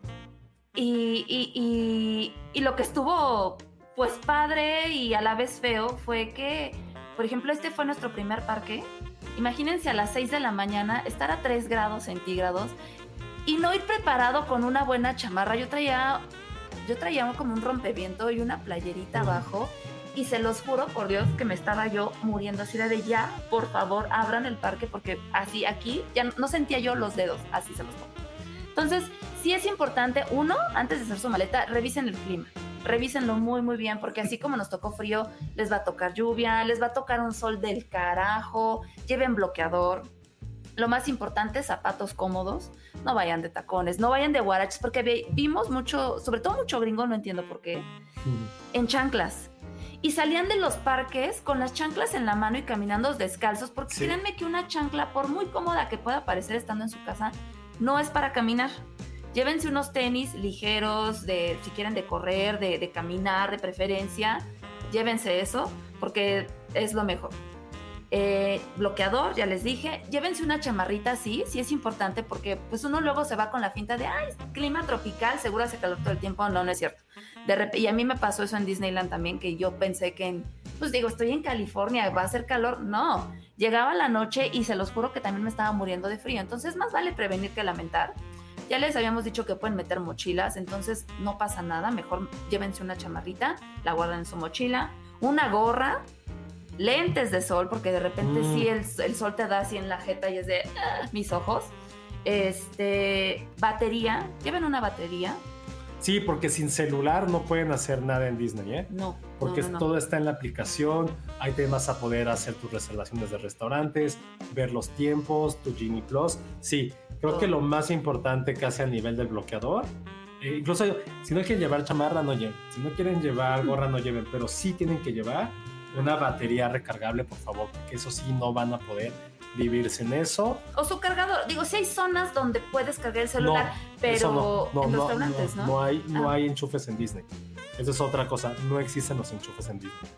Y, y- y- y lo que estuvo pues padre y a la vez feo fue que, por ejemplo, este fue nuestro primer parque. Imagínense a las 6 de la mañana estar a 3 grados centígrados y no ir preparado con una buena chamarra. Yo traía, yo traía como un rompeviento y una playerita abajo. Y se los juro por Dios que me estaba yo muriendo así de ya, por favor, abran el parque porque así aquí ya no sentía yo los dedos, así se los pongo. Entonces, sí es importante, uno, antes de hacer su maleta, revisen el clima. Revísenlo muy, muy bien, porque así como nos tocó frío, les va a tocar lluvia, les va a tocar un sol del carajo, lleven bloqueador. Lo más importante, zapatos cómodos, no vayan de tacones, no vayan de guaraches, porque vimos mucho, sobre todo mucho gringo, no entiendo por qué, en chanclas. Y salían de los parques con las chanclas en la mano y caminando descalzos, porque Sí. créanme que una chancla, por muy cómoda que pueda parecer estando en su casa, no es para caminar. Llévense unos tenis ligeros, de, si quieren de correr, de, de caminar, de preferencia. Llévense eso, porque es lo mejor. Eh, bloqueador, ya les dije. Llévense una chamarrita, sí, sí es importante, porque pues uno luego se va con la finta de, ay, clima tropical, seguro hace calor todo el tiempo. No, no es cierto. De y a mí me pasó eso en Disneyland también, que yo pensé que, pues digo, estoy en California, va a hacer calor. No, llegaba la noche y se los juro que también me estaba muriendo de frío. Entonces, más vale prevenir que lamentar. Ya les habíamos dicho que pueden meter mochilas, entonces no pasa nada. Mejor llévense una chamarrita, la guardan en su mochila, una gorra, lentes de sol, porque de repente Mm. sí el, el sol te da así en la jeta y es de "Ah", mis ojos. Este, batería, lleven una batería. Sí, porque sin celular no pueden hacer nada en Disney, ¿eh? No, Porque no, no, no. todo está en la aplicación, ahí te vas a poder hacer tus reservaciones de restaurantes, ver los tiempos, tu Genie Plus. Sí, creo que lo más importante que hace a nivel del bloqueador, eh, incluso si no quieren llevar chamarra, no lleven. Si no quieren llevar gorra, no lleven, pero sí tienen que llevar una batería recargable, por favor, porque eso sí no van a poder vivir sin eso. O su cargador. Digo, si hay zonas donde puedes cargar el celular, pero Eso no, no, en no, restaurantes, ¿no? no hay, no Ah. hay enchufes en Disney. Esa es otra cosa. No existen los enchufes en Disney.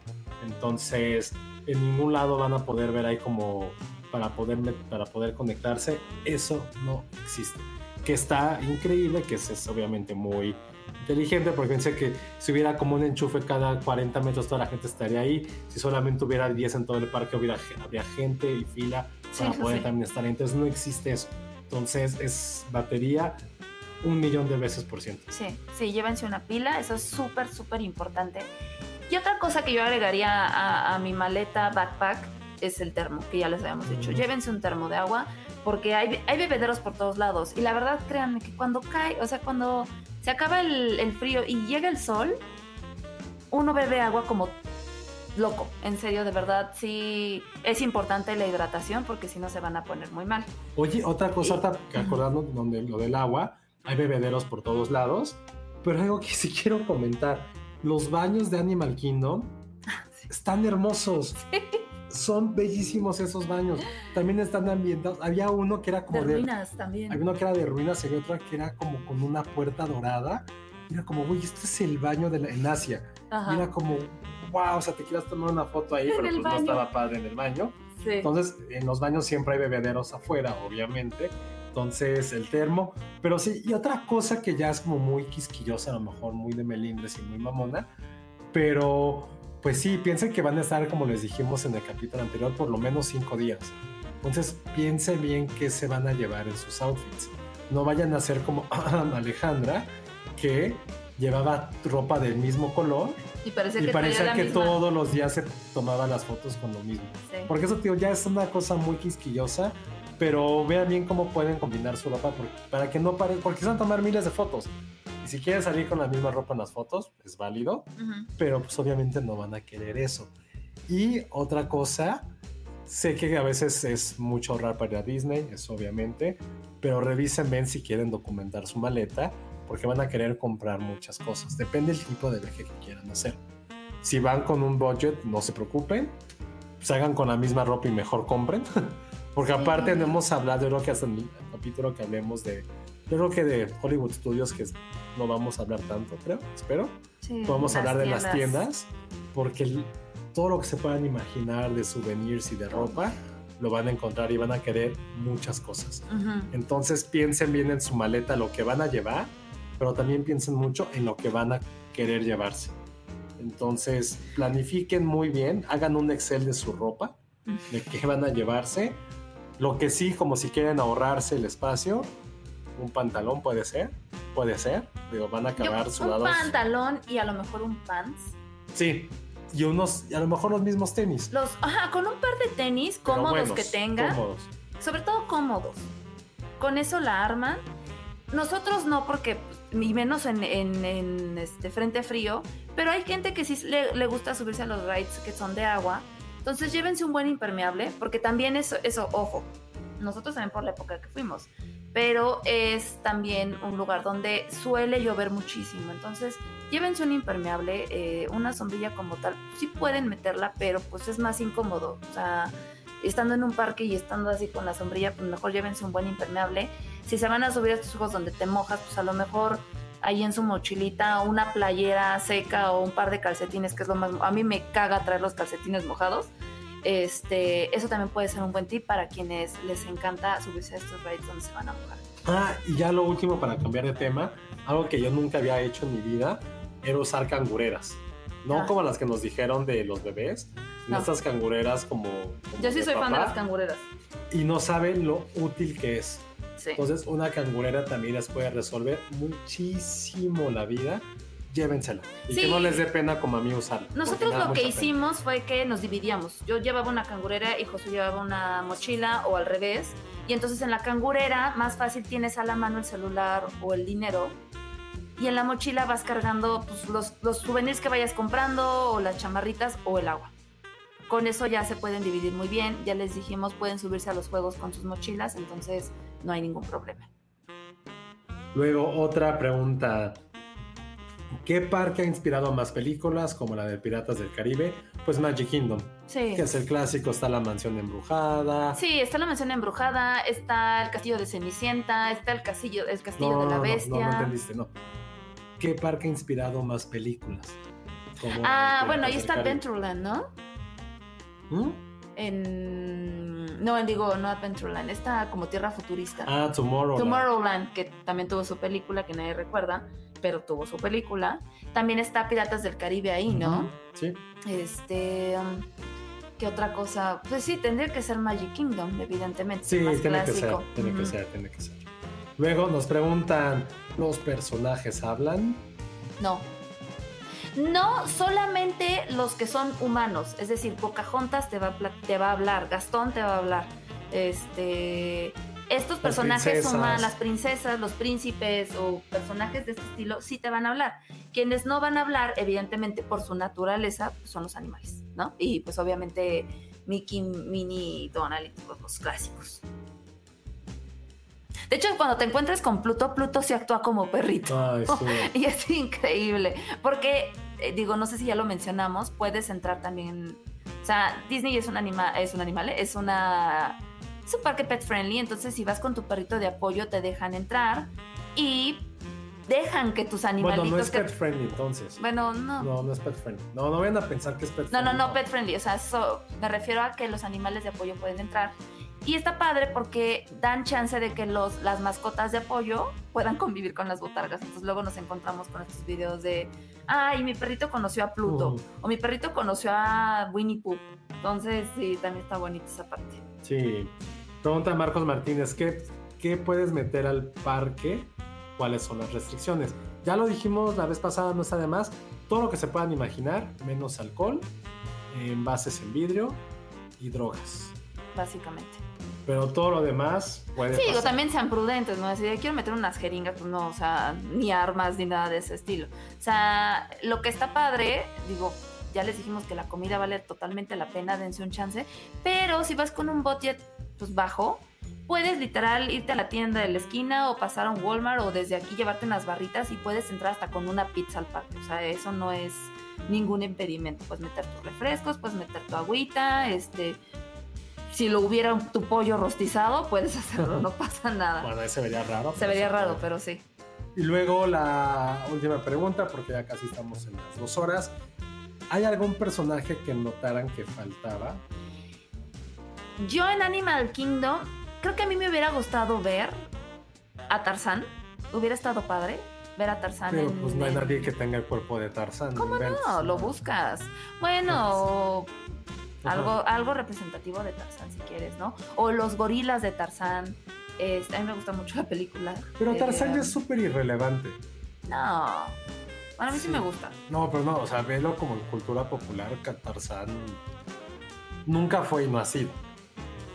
Entonces, en ningún lado van a poder ver ahí como para poder, para poder conectarse. Eso no existe. Que está increíble, que es, es obviamente muy inteligente porque pensé que si hubiera como un enchufe cada 40 metros toda la gente estaría ahí. Si solamente hubiera 10 en todo el parque hubiera, habría gente y fila para sí, poder sí. también estar ahí. Entonces no existe eso. Entonces es batería un millón de veces por ciento. Sí, sí, llévense una pila, eso es súper, súper importante. Y otra cosa que yo agregaría a, a mi maleta backpack es el termo, que ya les habíamos dicho. Ujú. Llévense un termo de agua porque hay, hay bebederos por todos lados. Y la verdad, créanme que cuando cae, o sea, cuando se acaba el, el frío y llega el sol, uno bebe agua como loco. En serio, de verdad, sí es importante la hidratación porque si no se van a poner muy mal. Oye, otra cosa, Y- acordando donde lo del agua, hay bebederos por todos lados, pero algo que sí quiero comentar, los baños de Animal Kingdom están hermosos. Son bellísimos esos baños. También están ambientados. Había uno que era como De de, ruinas también. había uno que era de ruinas y había otra que era como con una puerta dorada. Era como, güey, este es el baño de la, en Asia. Ajá. Era como, wow, o sea, te quieras tomar una foto ahí, En pero pues baño. no estaba padre en el baño. Sí. Entonces, en los baños siempre hay bebederos afuera, obviamente. Entonces, el termo. Pero sí, y otra cosa que ya es como muy quisquillosa, a lo mejor muy de melindres y muy mamona. Pero, pues sí, piensen que van a estar, como les dijimos en el capítulo anterior, por lo menos cinco días. Entonces, piensen bien qué se van a llevar en sus outfits. No vayan a ser como Alejandra, que llevaba ropa del mismo color Y parecía y que parecía que misma. todos los días se tomaban las fotos con lo mismo. Sí. Porque eso, tío, ya es una cosa muy quisquillosa. Pero vean bien cómo pueden combinar su ropa para que no pare, porque se van a tomar miles de fotos. Y si quieren salir con la misma ropa en las fotos, es válido, Ujú. pero pues obviamente no van a querer eso. Y otra cosa, sé que a veces es mucho ahorrar para ir a Disney, eso obviamente, pero revisen bien si quieren documentar su maleta, porque van a querer comprar muchas cosas. Depende del tipo de viaje que quieran hacer. Si van con un budget, no se preocupen, pues hagan con la misma ropa y mejor compren. Porque aparte no hemos hablado, creo que hasta en el capítulo que hablemos de, yo creo que de Hollywood Studios, que no vamos a hablar tanto, creo, espero Sí, podemos las hablar de las tiendas, porque el- todo lo que se puedan imaginar de souvenirs y de ropa, lo van a encontrar y van a querer muchas cosas. Ujú. Entonces piensen bien en su maleta lo que van a llevar, pero también piensen mucho en lo que van a querer llevarse. Entonces planifiquen muy bien, hagan un Excel de su ropa, de qué van a llevarse. Lo que sí, como si quieren ahorrarse el espacio, un pantalón puede ser, puede ser. Digo, van a Yo, acabar un sudados. pantalón y a lo mejor un pants. Sí, y unos, y a lo mejor los mismos tenis. Los, ajá, con un par de tenis cómodos buenos, que tenga, cómodos. sobre todo cómodos. Con eso la arman. Nosotros no, porque, y menos en, en- en, este, frente frío, pero hay gente que sí le, le gusta subirse a los rides que son de agua. Entonces llévense un buen impermeable, porque también eso, eso, ojo, nosotros también por la época que fuimos, pero es también un lugar donde suele llover muchísimo. Entonces, llévense un impermeable, eh, una sombrilla como tal. Sí pueden meterla, pero pues es más incómodo. O sea, estando en un parque y estando así con la sombrilla, pues mejor llévense un buen impermeable. Si se van a subir a estos juegos donde te mojas, pues a lo mejor ahí en su mochilita una playera seca o un par de calcetines, que es lo más... A mí me caga traer los calcetines mojados. Este, eso también puede ser un buen tip para quienes les encanta subirse a estos rides donde se van a mojar. Ah, y ya lo último para cambiar de tema, algo que yo nunca había hecho en mi vida era usar cangureras. No Ah. como las que nos dijeron de los bebés, No. estas cangureras como, como Yo sí soy fan de papá, las cangureras. Y no saben lo útil que es. Sí. Entonces, una cangurera también les puede resolver muchísimo la vida. Llévensela. Y que no les dé pena como a mí usarla. Nosotros lo que pena. hicimos fue que nos dividíamos. Yo llevaba una cangurera y José llevaba una mochila o al revés. Y entonces en la cangurera más fácil tienes a la mano el celular o el dinero. Y en la mochila vas cargando pues, los, los souvenirs que vayas comprando o las chamarritas o el agua. Con eso ya se pueden dividir muy bien. Ya les dijimos, pueden subirse a los juegos con sus mochilas, entonces no hay ningún problema. Luego, otra pregunta. ¿Qué parque ha inspirado más películas como la de Piratas del Caribe? Pues Magic Kingdom, Sí. que es el clásico, está la mansión embrujada. Sí, está la mansión embrujada, está el castillo de Cenicienta, está el castillo, el castillo No, de la no, no, bestia. No, no entendiste, no. ¿Qué parque ha inspirado más películas? Como Ah, bueno, ahí está. Adventureland, ¿no? ¿Mm? En... No, digo, no Adventureland, está como Tierra Futurista. Ah, Tomorrowland. Tomorrowland, que también tuvo su película que nadie recuerda, pero tuvo su película. También está Piratas del Caribe ahí, ¿no? Sí. Este. um, ¿Qué otra cosa? Pues sí, tendría que ser Magic Kingdom, evidentemente. Sí, más tiene que ser, tiene que ser, tiene que ser. Luego nos preguntan, ¿los personajes hablan? No. No solamente los que son humanos, es decir, Pocahontas te va a, te va a hablar, Gastón te va a hablar, este, estos personajes princesas. humanos, las princesas, los príncipes o personajes de este estilo sí te van a hablar. Quienes no van a hablar, evidentemente por su naturaleza, pues, son los animales, ¿no? Y pues obviamente Mickey, Minnie, Donald y todos los clásicos. De hecho, cuando te encuentres con Pluto, Pluto se actúa como perrito. Ay, sí. Y es increíble, porque, eh, digo, no sé si ya lo mencionamos, puedes entrar también, o sea, Disney es un, anima, es un animal, es una... Es un parque pet friendly, entonces si vas con tu perrito de apoyo te dejan entrar y dejan que tus animalitos... Bueno, no es que- pet friendly entonces. Bueno, no. No, no es pet friendly. No, no vayan a pensar que es pet No, friendly. no, no, pet friendly. O sea, eso- me refiero a que los animales de apoyo pueden entrar. Y está padre porque dan chance de que los, las mascotas de apoyo puedan convivir con las botargas. Entonces luego nos encontramos con estos videos de, ay, mi perrito conoció a Pluto. O mi perrito conoció a Winnie Pooh. Entonces, sí, también está bonita esa parte. Sí. Pregunta Marcos Martínez, ¿qué, ¿qué puedes meter al parque? ¿Cuáles son las restricciones? Ya lo dijimos la vez pasada, no está de más. Todo lo que se puedan imaginar, menos alcohol, envases en vidrio y drogas. Básicamente. Pero todo lo demás puede Sí, digo, pasar. también sean prudentes, ¿no? Si quiero meter unas jeringas, pues no, o sea, ni armas ni nada de ese estilo. O sea, lo que está padre, digo, ya les dijimos que la comida vale totalmente la pena, dense un chance, pero si vas con un budget, pues bajo, puedes literal irte a la tienda de la esquina o pasar a un Walmart o desde aquí llevarte unas barritas y puedes entrar hasta con una pizza al parque. O sea, eso no es ningún impedimento. Puedes meter tus refrescos, puedes meter tu agüita, este... Si lo hubiera tu pollo rostizado, puedes hacerlo, no pasa nada. Bueno, ahí se vería raro. Se vería raro, pero sí. Y luego la última pregunta, porque ya casi estamos en las dos horas. ¿Hay algún personaje que notaran que faltaba? Yo en Animal Kingdom, creo que a mí me hubiera gustado ver a Tarzán. Hubiera estado padre ver a Tarzán Pero en. pues no hay nadie que tenga el cuerpo de Tarzán. ¿Cómo no? Lo buscas. Bueno, Ajá. algo, algo representativo de Tarzán, si quieres, ¿no? O los gorilas de Tarzán. Este, a mí me gusta mucho la película. Pero Eh, Tarzán ya es súper irrelevante. No. Bueno, a mí sí. Sí. me gusta. No, pero no, o sea, velo como en cultura popular, que Tarzán nunca fue y no ha sido.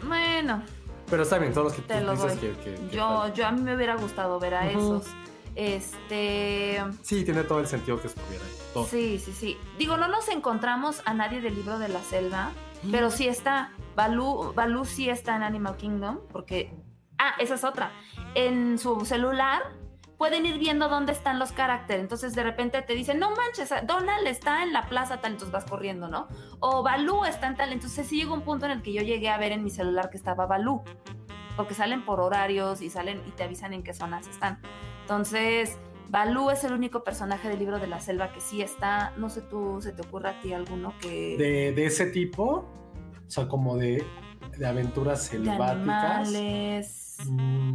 Bueno, Pero está bien, todos los que Te lo dices que, que- que yo, yo a mí me hubiera gustado ver a esos. Este. Sí, tiene todo el sentido que estuviera ahí. todo. Sí, sí, sí. Digo, no nos encontramos a nadie del libro de la selva, pero sí está. Balú, Balú sí está en Animal Kingdom, porque. Ah, esa es otra. En su celular pueden ir viendo dónde están los caracteres. Entonces de repente te dicen, no manches, Donald está en la plaza tal, entonces vas corriendo, ¿no? O Balú está en tal. Entonces sí llegó un punto en el que yo llegué a ver en mi celular que estaba Balú. Porque salen por horarios y salen y te avisan en qué zonas están. Entonces, Balú es el único personaje del libro de la selva que sí está. No sé tú, ¿se te ocurre a ti alguno que. De, de ese tipo, o sea, como de, de aventuras de selváticas. animales. Mm,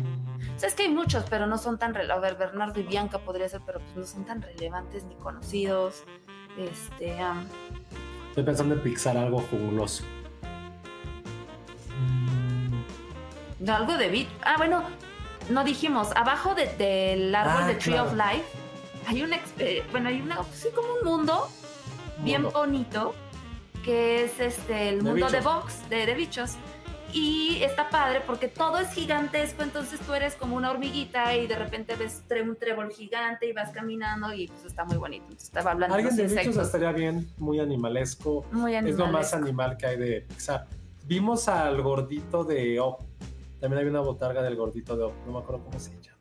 O sea, es que hay muchos, pero no son tan relevantes. A ver, Bernardo y Bianca podría ser, pero pues no son tan relevantes ni conocidos. Este. am, estoy pensando en Pixar algo juguloso. Mm, algo de Beat. Ah, bueno, no dijimos. Abajo de- del árbol Ah, de Tree claro. of Life hay una. eh, bueno, hay una. Sí, como un mundo bien mundo. bonito que es este el De mundo de bichos. box de, de bichos y está padre porque todo es gigantesco entonces tú eres como una hormiguita y de repente ves un trébol gigante y vas caminando y pues está muy bonito entonces estaba hablando de Alguien de bichos insectos estaría bien, muy animalesco. muy Es lo más animalesco. animal que hay de Pixar. Vimos al gordito de Op. También hay una botarga del gordito de Op. No me acuerdo cómo se llama.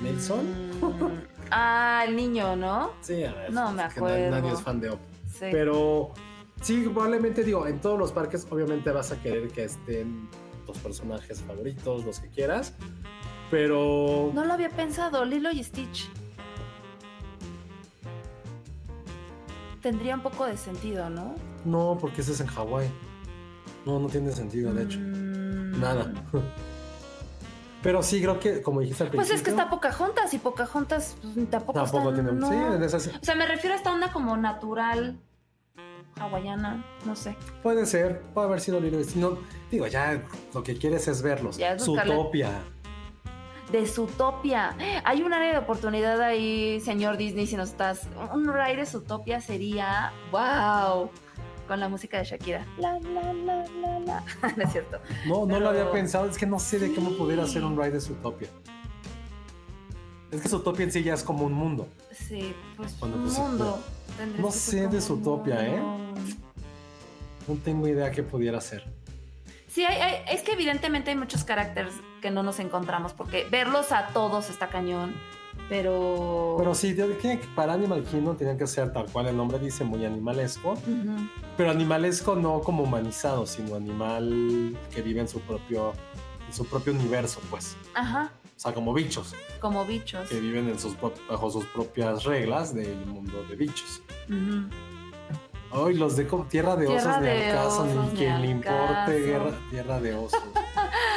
¿Nelson? Ah el niño no Sí, a ver. No me acuerdo. nadie es fan de Op. sí Pero sí, probablemente digo, en todos los parques obviamente vas a querer que estén tus personajes favoritos, los que quieras. Pero no lo había pensado Lilo y Stitch tendría un poco de sentido no no, porque ese es en Hawái. No, no tiene sentido, de hecho. Mm. Nada. Pero sí, creo que, como dijiste al Pues principio. es que está Pocahontas y Pocahontas pues, tampoco, Tampoco está, tiene. no. Sí, en esas- O sea, me refiero a esta onda como natural, hawaiana, no sé. puede ser, puede haber sido Lilo y Stitch. No, digo, ya lo que quieres es verlos. Ya es Zootopia. De Zootopia. Hay un área de oportunidad ahí, señor Disney, si nos estás. Un ride de Zootopia sería. ¡Wow! Con la música de Shakira. La, la, la, la, la. no es cierto. No, no Pero- lo había pensado. Es que no sé de cómo Sí. pudiera hacer un ride de Zootopia. Es que Zootopia en sí ya es como un mundo. Sí, pues un pues mundo. No sé de Zootopia, ¿eh? No tengo idea qué pudiera ser. Sí, hay- hay- es que evidentemente hay muchos caracteres que no nos encontramos, porque verlos a todos está cañón, pero... Pero sí, que- para Animal Kingdom tenía que ser tal cual el nombre dice, muy animalesco. Pero animalesco no como humanizado, sino animal que vive en su propio, en su propio universo, pues. Ajá, O sea, como bichos, como bichos. que viven en sus, pro- bajo sus propias reglas del mundo de bichos. Ujú. Ay, los de Tierra de Tierra Osos ni de al caso, Osos, ni ni quien le importe guerra, Tierra de Osos.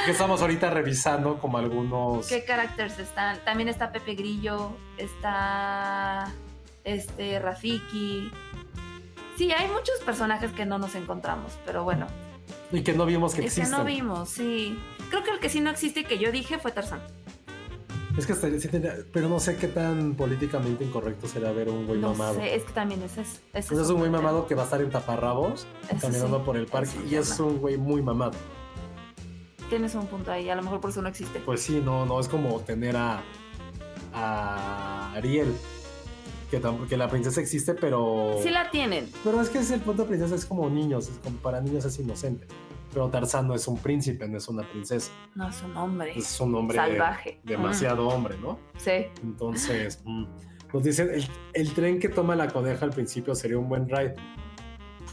que estamos ahorita revisando como algunos... ¿Qué caracteres están? También está Pepe Grillo, está este Rafiki. Sí, hay muchos personajes que no nos encontramos, pero bueno, Y que no vimos que es que existen. no vimos, sí. Creo que el que sí no existe y que yo dije fue Tarzán. Es que estaría- sí tendría- pero no sé qué tan políticamente incorrecto será ver un güey No mamado. sé, es que también ese es. ese es un güey mamado que va a estar en taparrabos Eso caminando sí, por el parque y es un güey muy mamado. Tienes un punto ahí, a lo mejor por eso no existe. Pues sí, no, no es como tener a, a Ariel, que, que la princesa existe, pero... Sí la tienen. Pero es que es el punto de princesa, es como niños, es como para niños es inocente. Pero Tarzán no es un príncipe, no es una princesa, No, es un hombre. es un hombre Salvaje. demasiado hombre, ¿no? Sí. Entonces, mm, nos dicen, el, el tren que toma la coneja al principio sería un buen ride.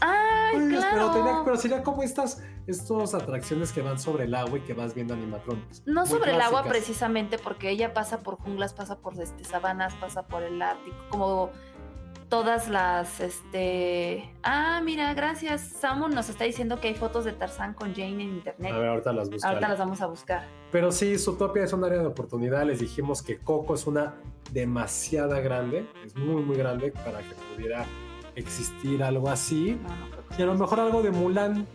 ¡Ay, Pues, claro! pero, tenía- pero sería como estas, estas atracciones que van sobre el agua y que vas viendo animatronics. No Muy sobre el agua precisamente, porque ella pasa por junglas, pasa por este, sabanas, pasa por el Ártico, como todas las, este... Ah, mira, gracias. Samu nos está diciendo que hay fotos de Tarzán con Jane en internet. A ver, ahorita las buscaré. Ahorita las vamos a buscar. Pero sí, Zootopia es un área de oportunidad. Les dijimos que Coco es una demasiada grande, es muy, muy grande para que pudiera existir algo así. No, no Y a lo mejor algo de Mulan.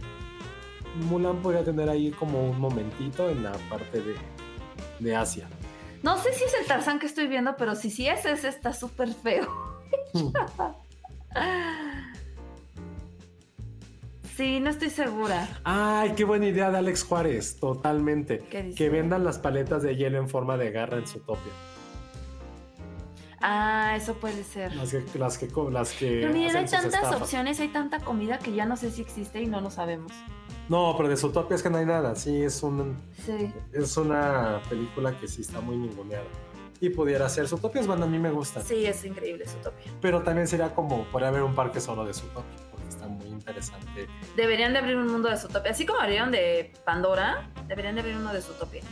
Mulan podría tener ahí como un momentito en la parte de, de Asia. No sé si es el Tarzán que estoy viendo, pero si sí es ese, está súper feo. Sí, no estoy segura. Ay, qué buena idea de Alex Juárez, totalmente. Que vendan las paletas de hielo en forma de garra en Zootopia. Ah, eso puede ser. Las que, las que, co- las que Pero miren, hay tantas estafas. opciones, hay tanta comida que ya no sé si existe y no lo sabemos. No, pero de Zootopia es que no hay nada. Sí, es, un, Sí. es una película que sí está muy ninguneada. Y pudiera ser. Zootopia es bueno, a mí me gusta. Sí, es increíble Zootopia. Pero también sería como, podría haber un parque solo de Zootopia, porque está muy interesante. Deberían de abrir un mundo de Zootopia. Así como abrieron de Pandora, deberían de abrir uno de Zootopia.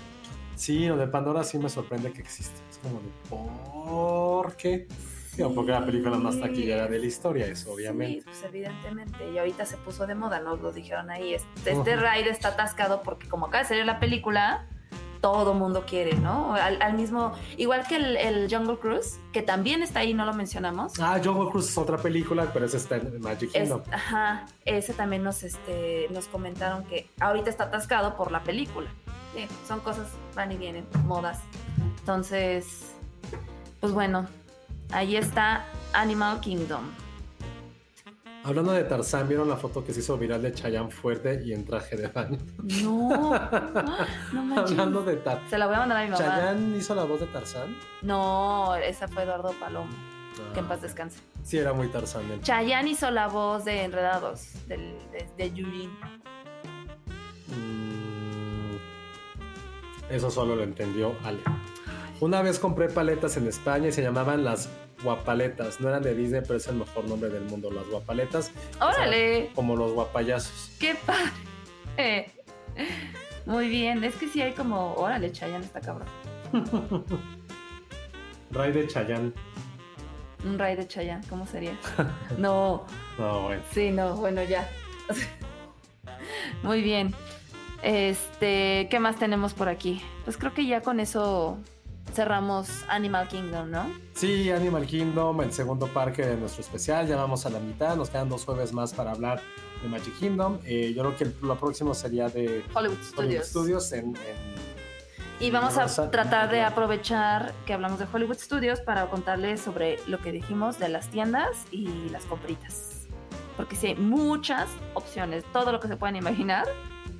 Sí, lo de Pandora sí me sorprende que existe. Es como de, ¿por qué? Digo, porque la película más taquillera de la historia es, obviamente. Sí, pues evidentemente. Y ahorita se puso de moda, nos lo dijeron ahí. Este, este Ujú. ride está atascado porque como acaba de salir la película, todo mundo quiere, ¿no? Al, al mismo, igual que el, el Jungle Cruise, que también está ahí, no lo mencionamos. Ah, Jungle Cruise es otra película, pero esa está en Magic Es- Kingdom. ajá, ese también nos, este, nos comentaron que ahorita está atascado por la película. Sí, son cosas, van y vienen, modas. Entonces, pues bueno, ahí está Animal Kingdom. Hablando de Tarzán, ¿vieron la foto que se hizo viral de Chayanne fuerte y en traje de baño? No, no manches. Hablando de Tarzán. Se la voy a mandar a mi mamá. ¿Chayanne hizo la voz de Tarzán? No, esa fue Eduardo Palomo. Ah, Que en paz descanse. Sí, era muy Tarzán. él. Chayanne hizo la voz de Enredados, del, de, de. Mm, Eso solo lo entendió Ale. Una vez compré paletas en España y se llamaban las guapaletas. No eran de Disney, pero es el mejor nombre del mundo, las guapaletas. ¡Órale! Como los guapayazos. ¡Qué padre! Muy bien, es que sí hay como, órale, Chayanne está cabrón. Ray de Chayanne. Un ray de Chayanne, ¿cómo sería? No, No, bueno. sí, no, bueno, ya. Muy bien. Este, ¿qué más tenemos por aquí? Pues creo que ya con eso cerramos Animal Kingdom, ¿no? Sí, Animal Kingdom, el segundo parque de nuestro especial. Ya vamos a la mitad, nos quedan dos jueves más para hablar de Magic Kingdom. Eh, yo creo que lo próximo sería de Hollywood Studios. Studios en, y vamos a tratar de aprovechar que hablamos de Hollywood Studios para contarles sobre lo que dijimos de las tiendas y las compritas. Porque sí hay muchas opciones, todo lo que se puedan imaginar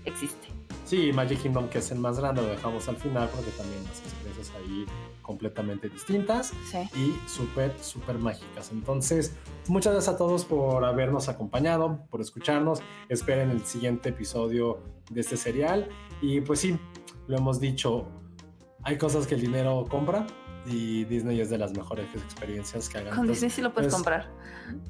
existe. Sí, Magic Kingdom, que es el más grande, lo dejamos al final porque también las experiencias ahí completamente distintas y súper, súper mágicas. Entonces, muchas gracias a todos por habernos acompañado, por escucharnos. Esperen el siguiente episodio de este serial. Y pues sí, lo hemos dicho, hay cosas que el dinero compra y Disney es de las mejores experiencias que hagan. Con Disney sí lo puedes pues, comprar.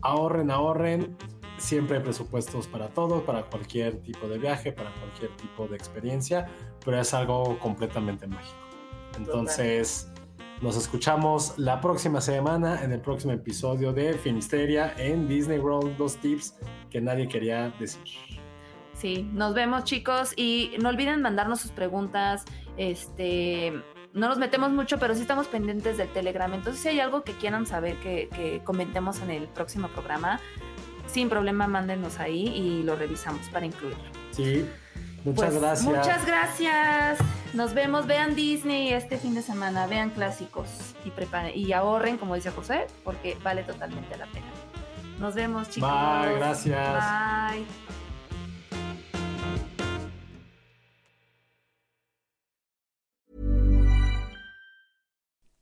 Ahorren, ahorren siempre hay presupuestos para todo, para cualquier tipo de viaje, para cualquier tipo de experiencia, pero es algo completamente mágico. Entonces, nos escuchamos la próxima semana en el próximo episodio de Finisteria en Disney World, dos tips que nadie quería decir. Sí, nos vemos chicos y no olviden mandarnos sus preguntas, este no nos metemos mucho, pero sí estamos pendientes del Telegram. Entonces, si hay algo que quieran saber que, que comentemos en el próximo programa, sin problema mándenos ahí y lo revisamos para incluirlo. Sí, muchas pues, gracias. Muchas gracias. Nos vemos, vean Disney este fin de semana, vean clásicos y preparen y ahorren, como dice José, porque vale totalmente la pena. Nos vemos, chicos. Bye, gracias. Bye.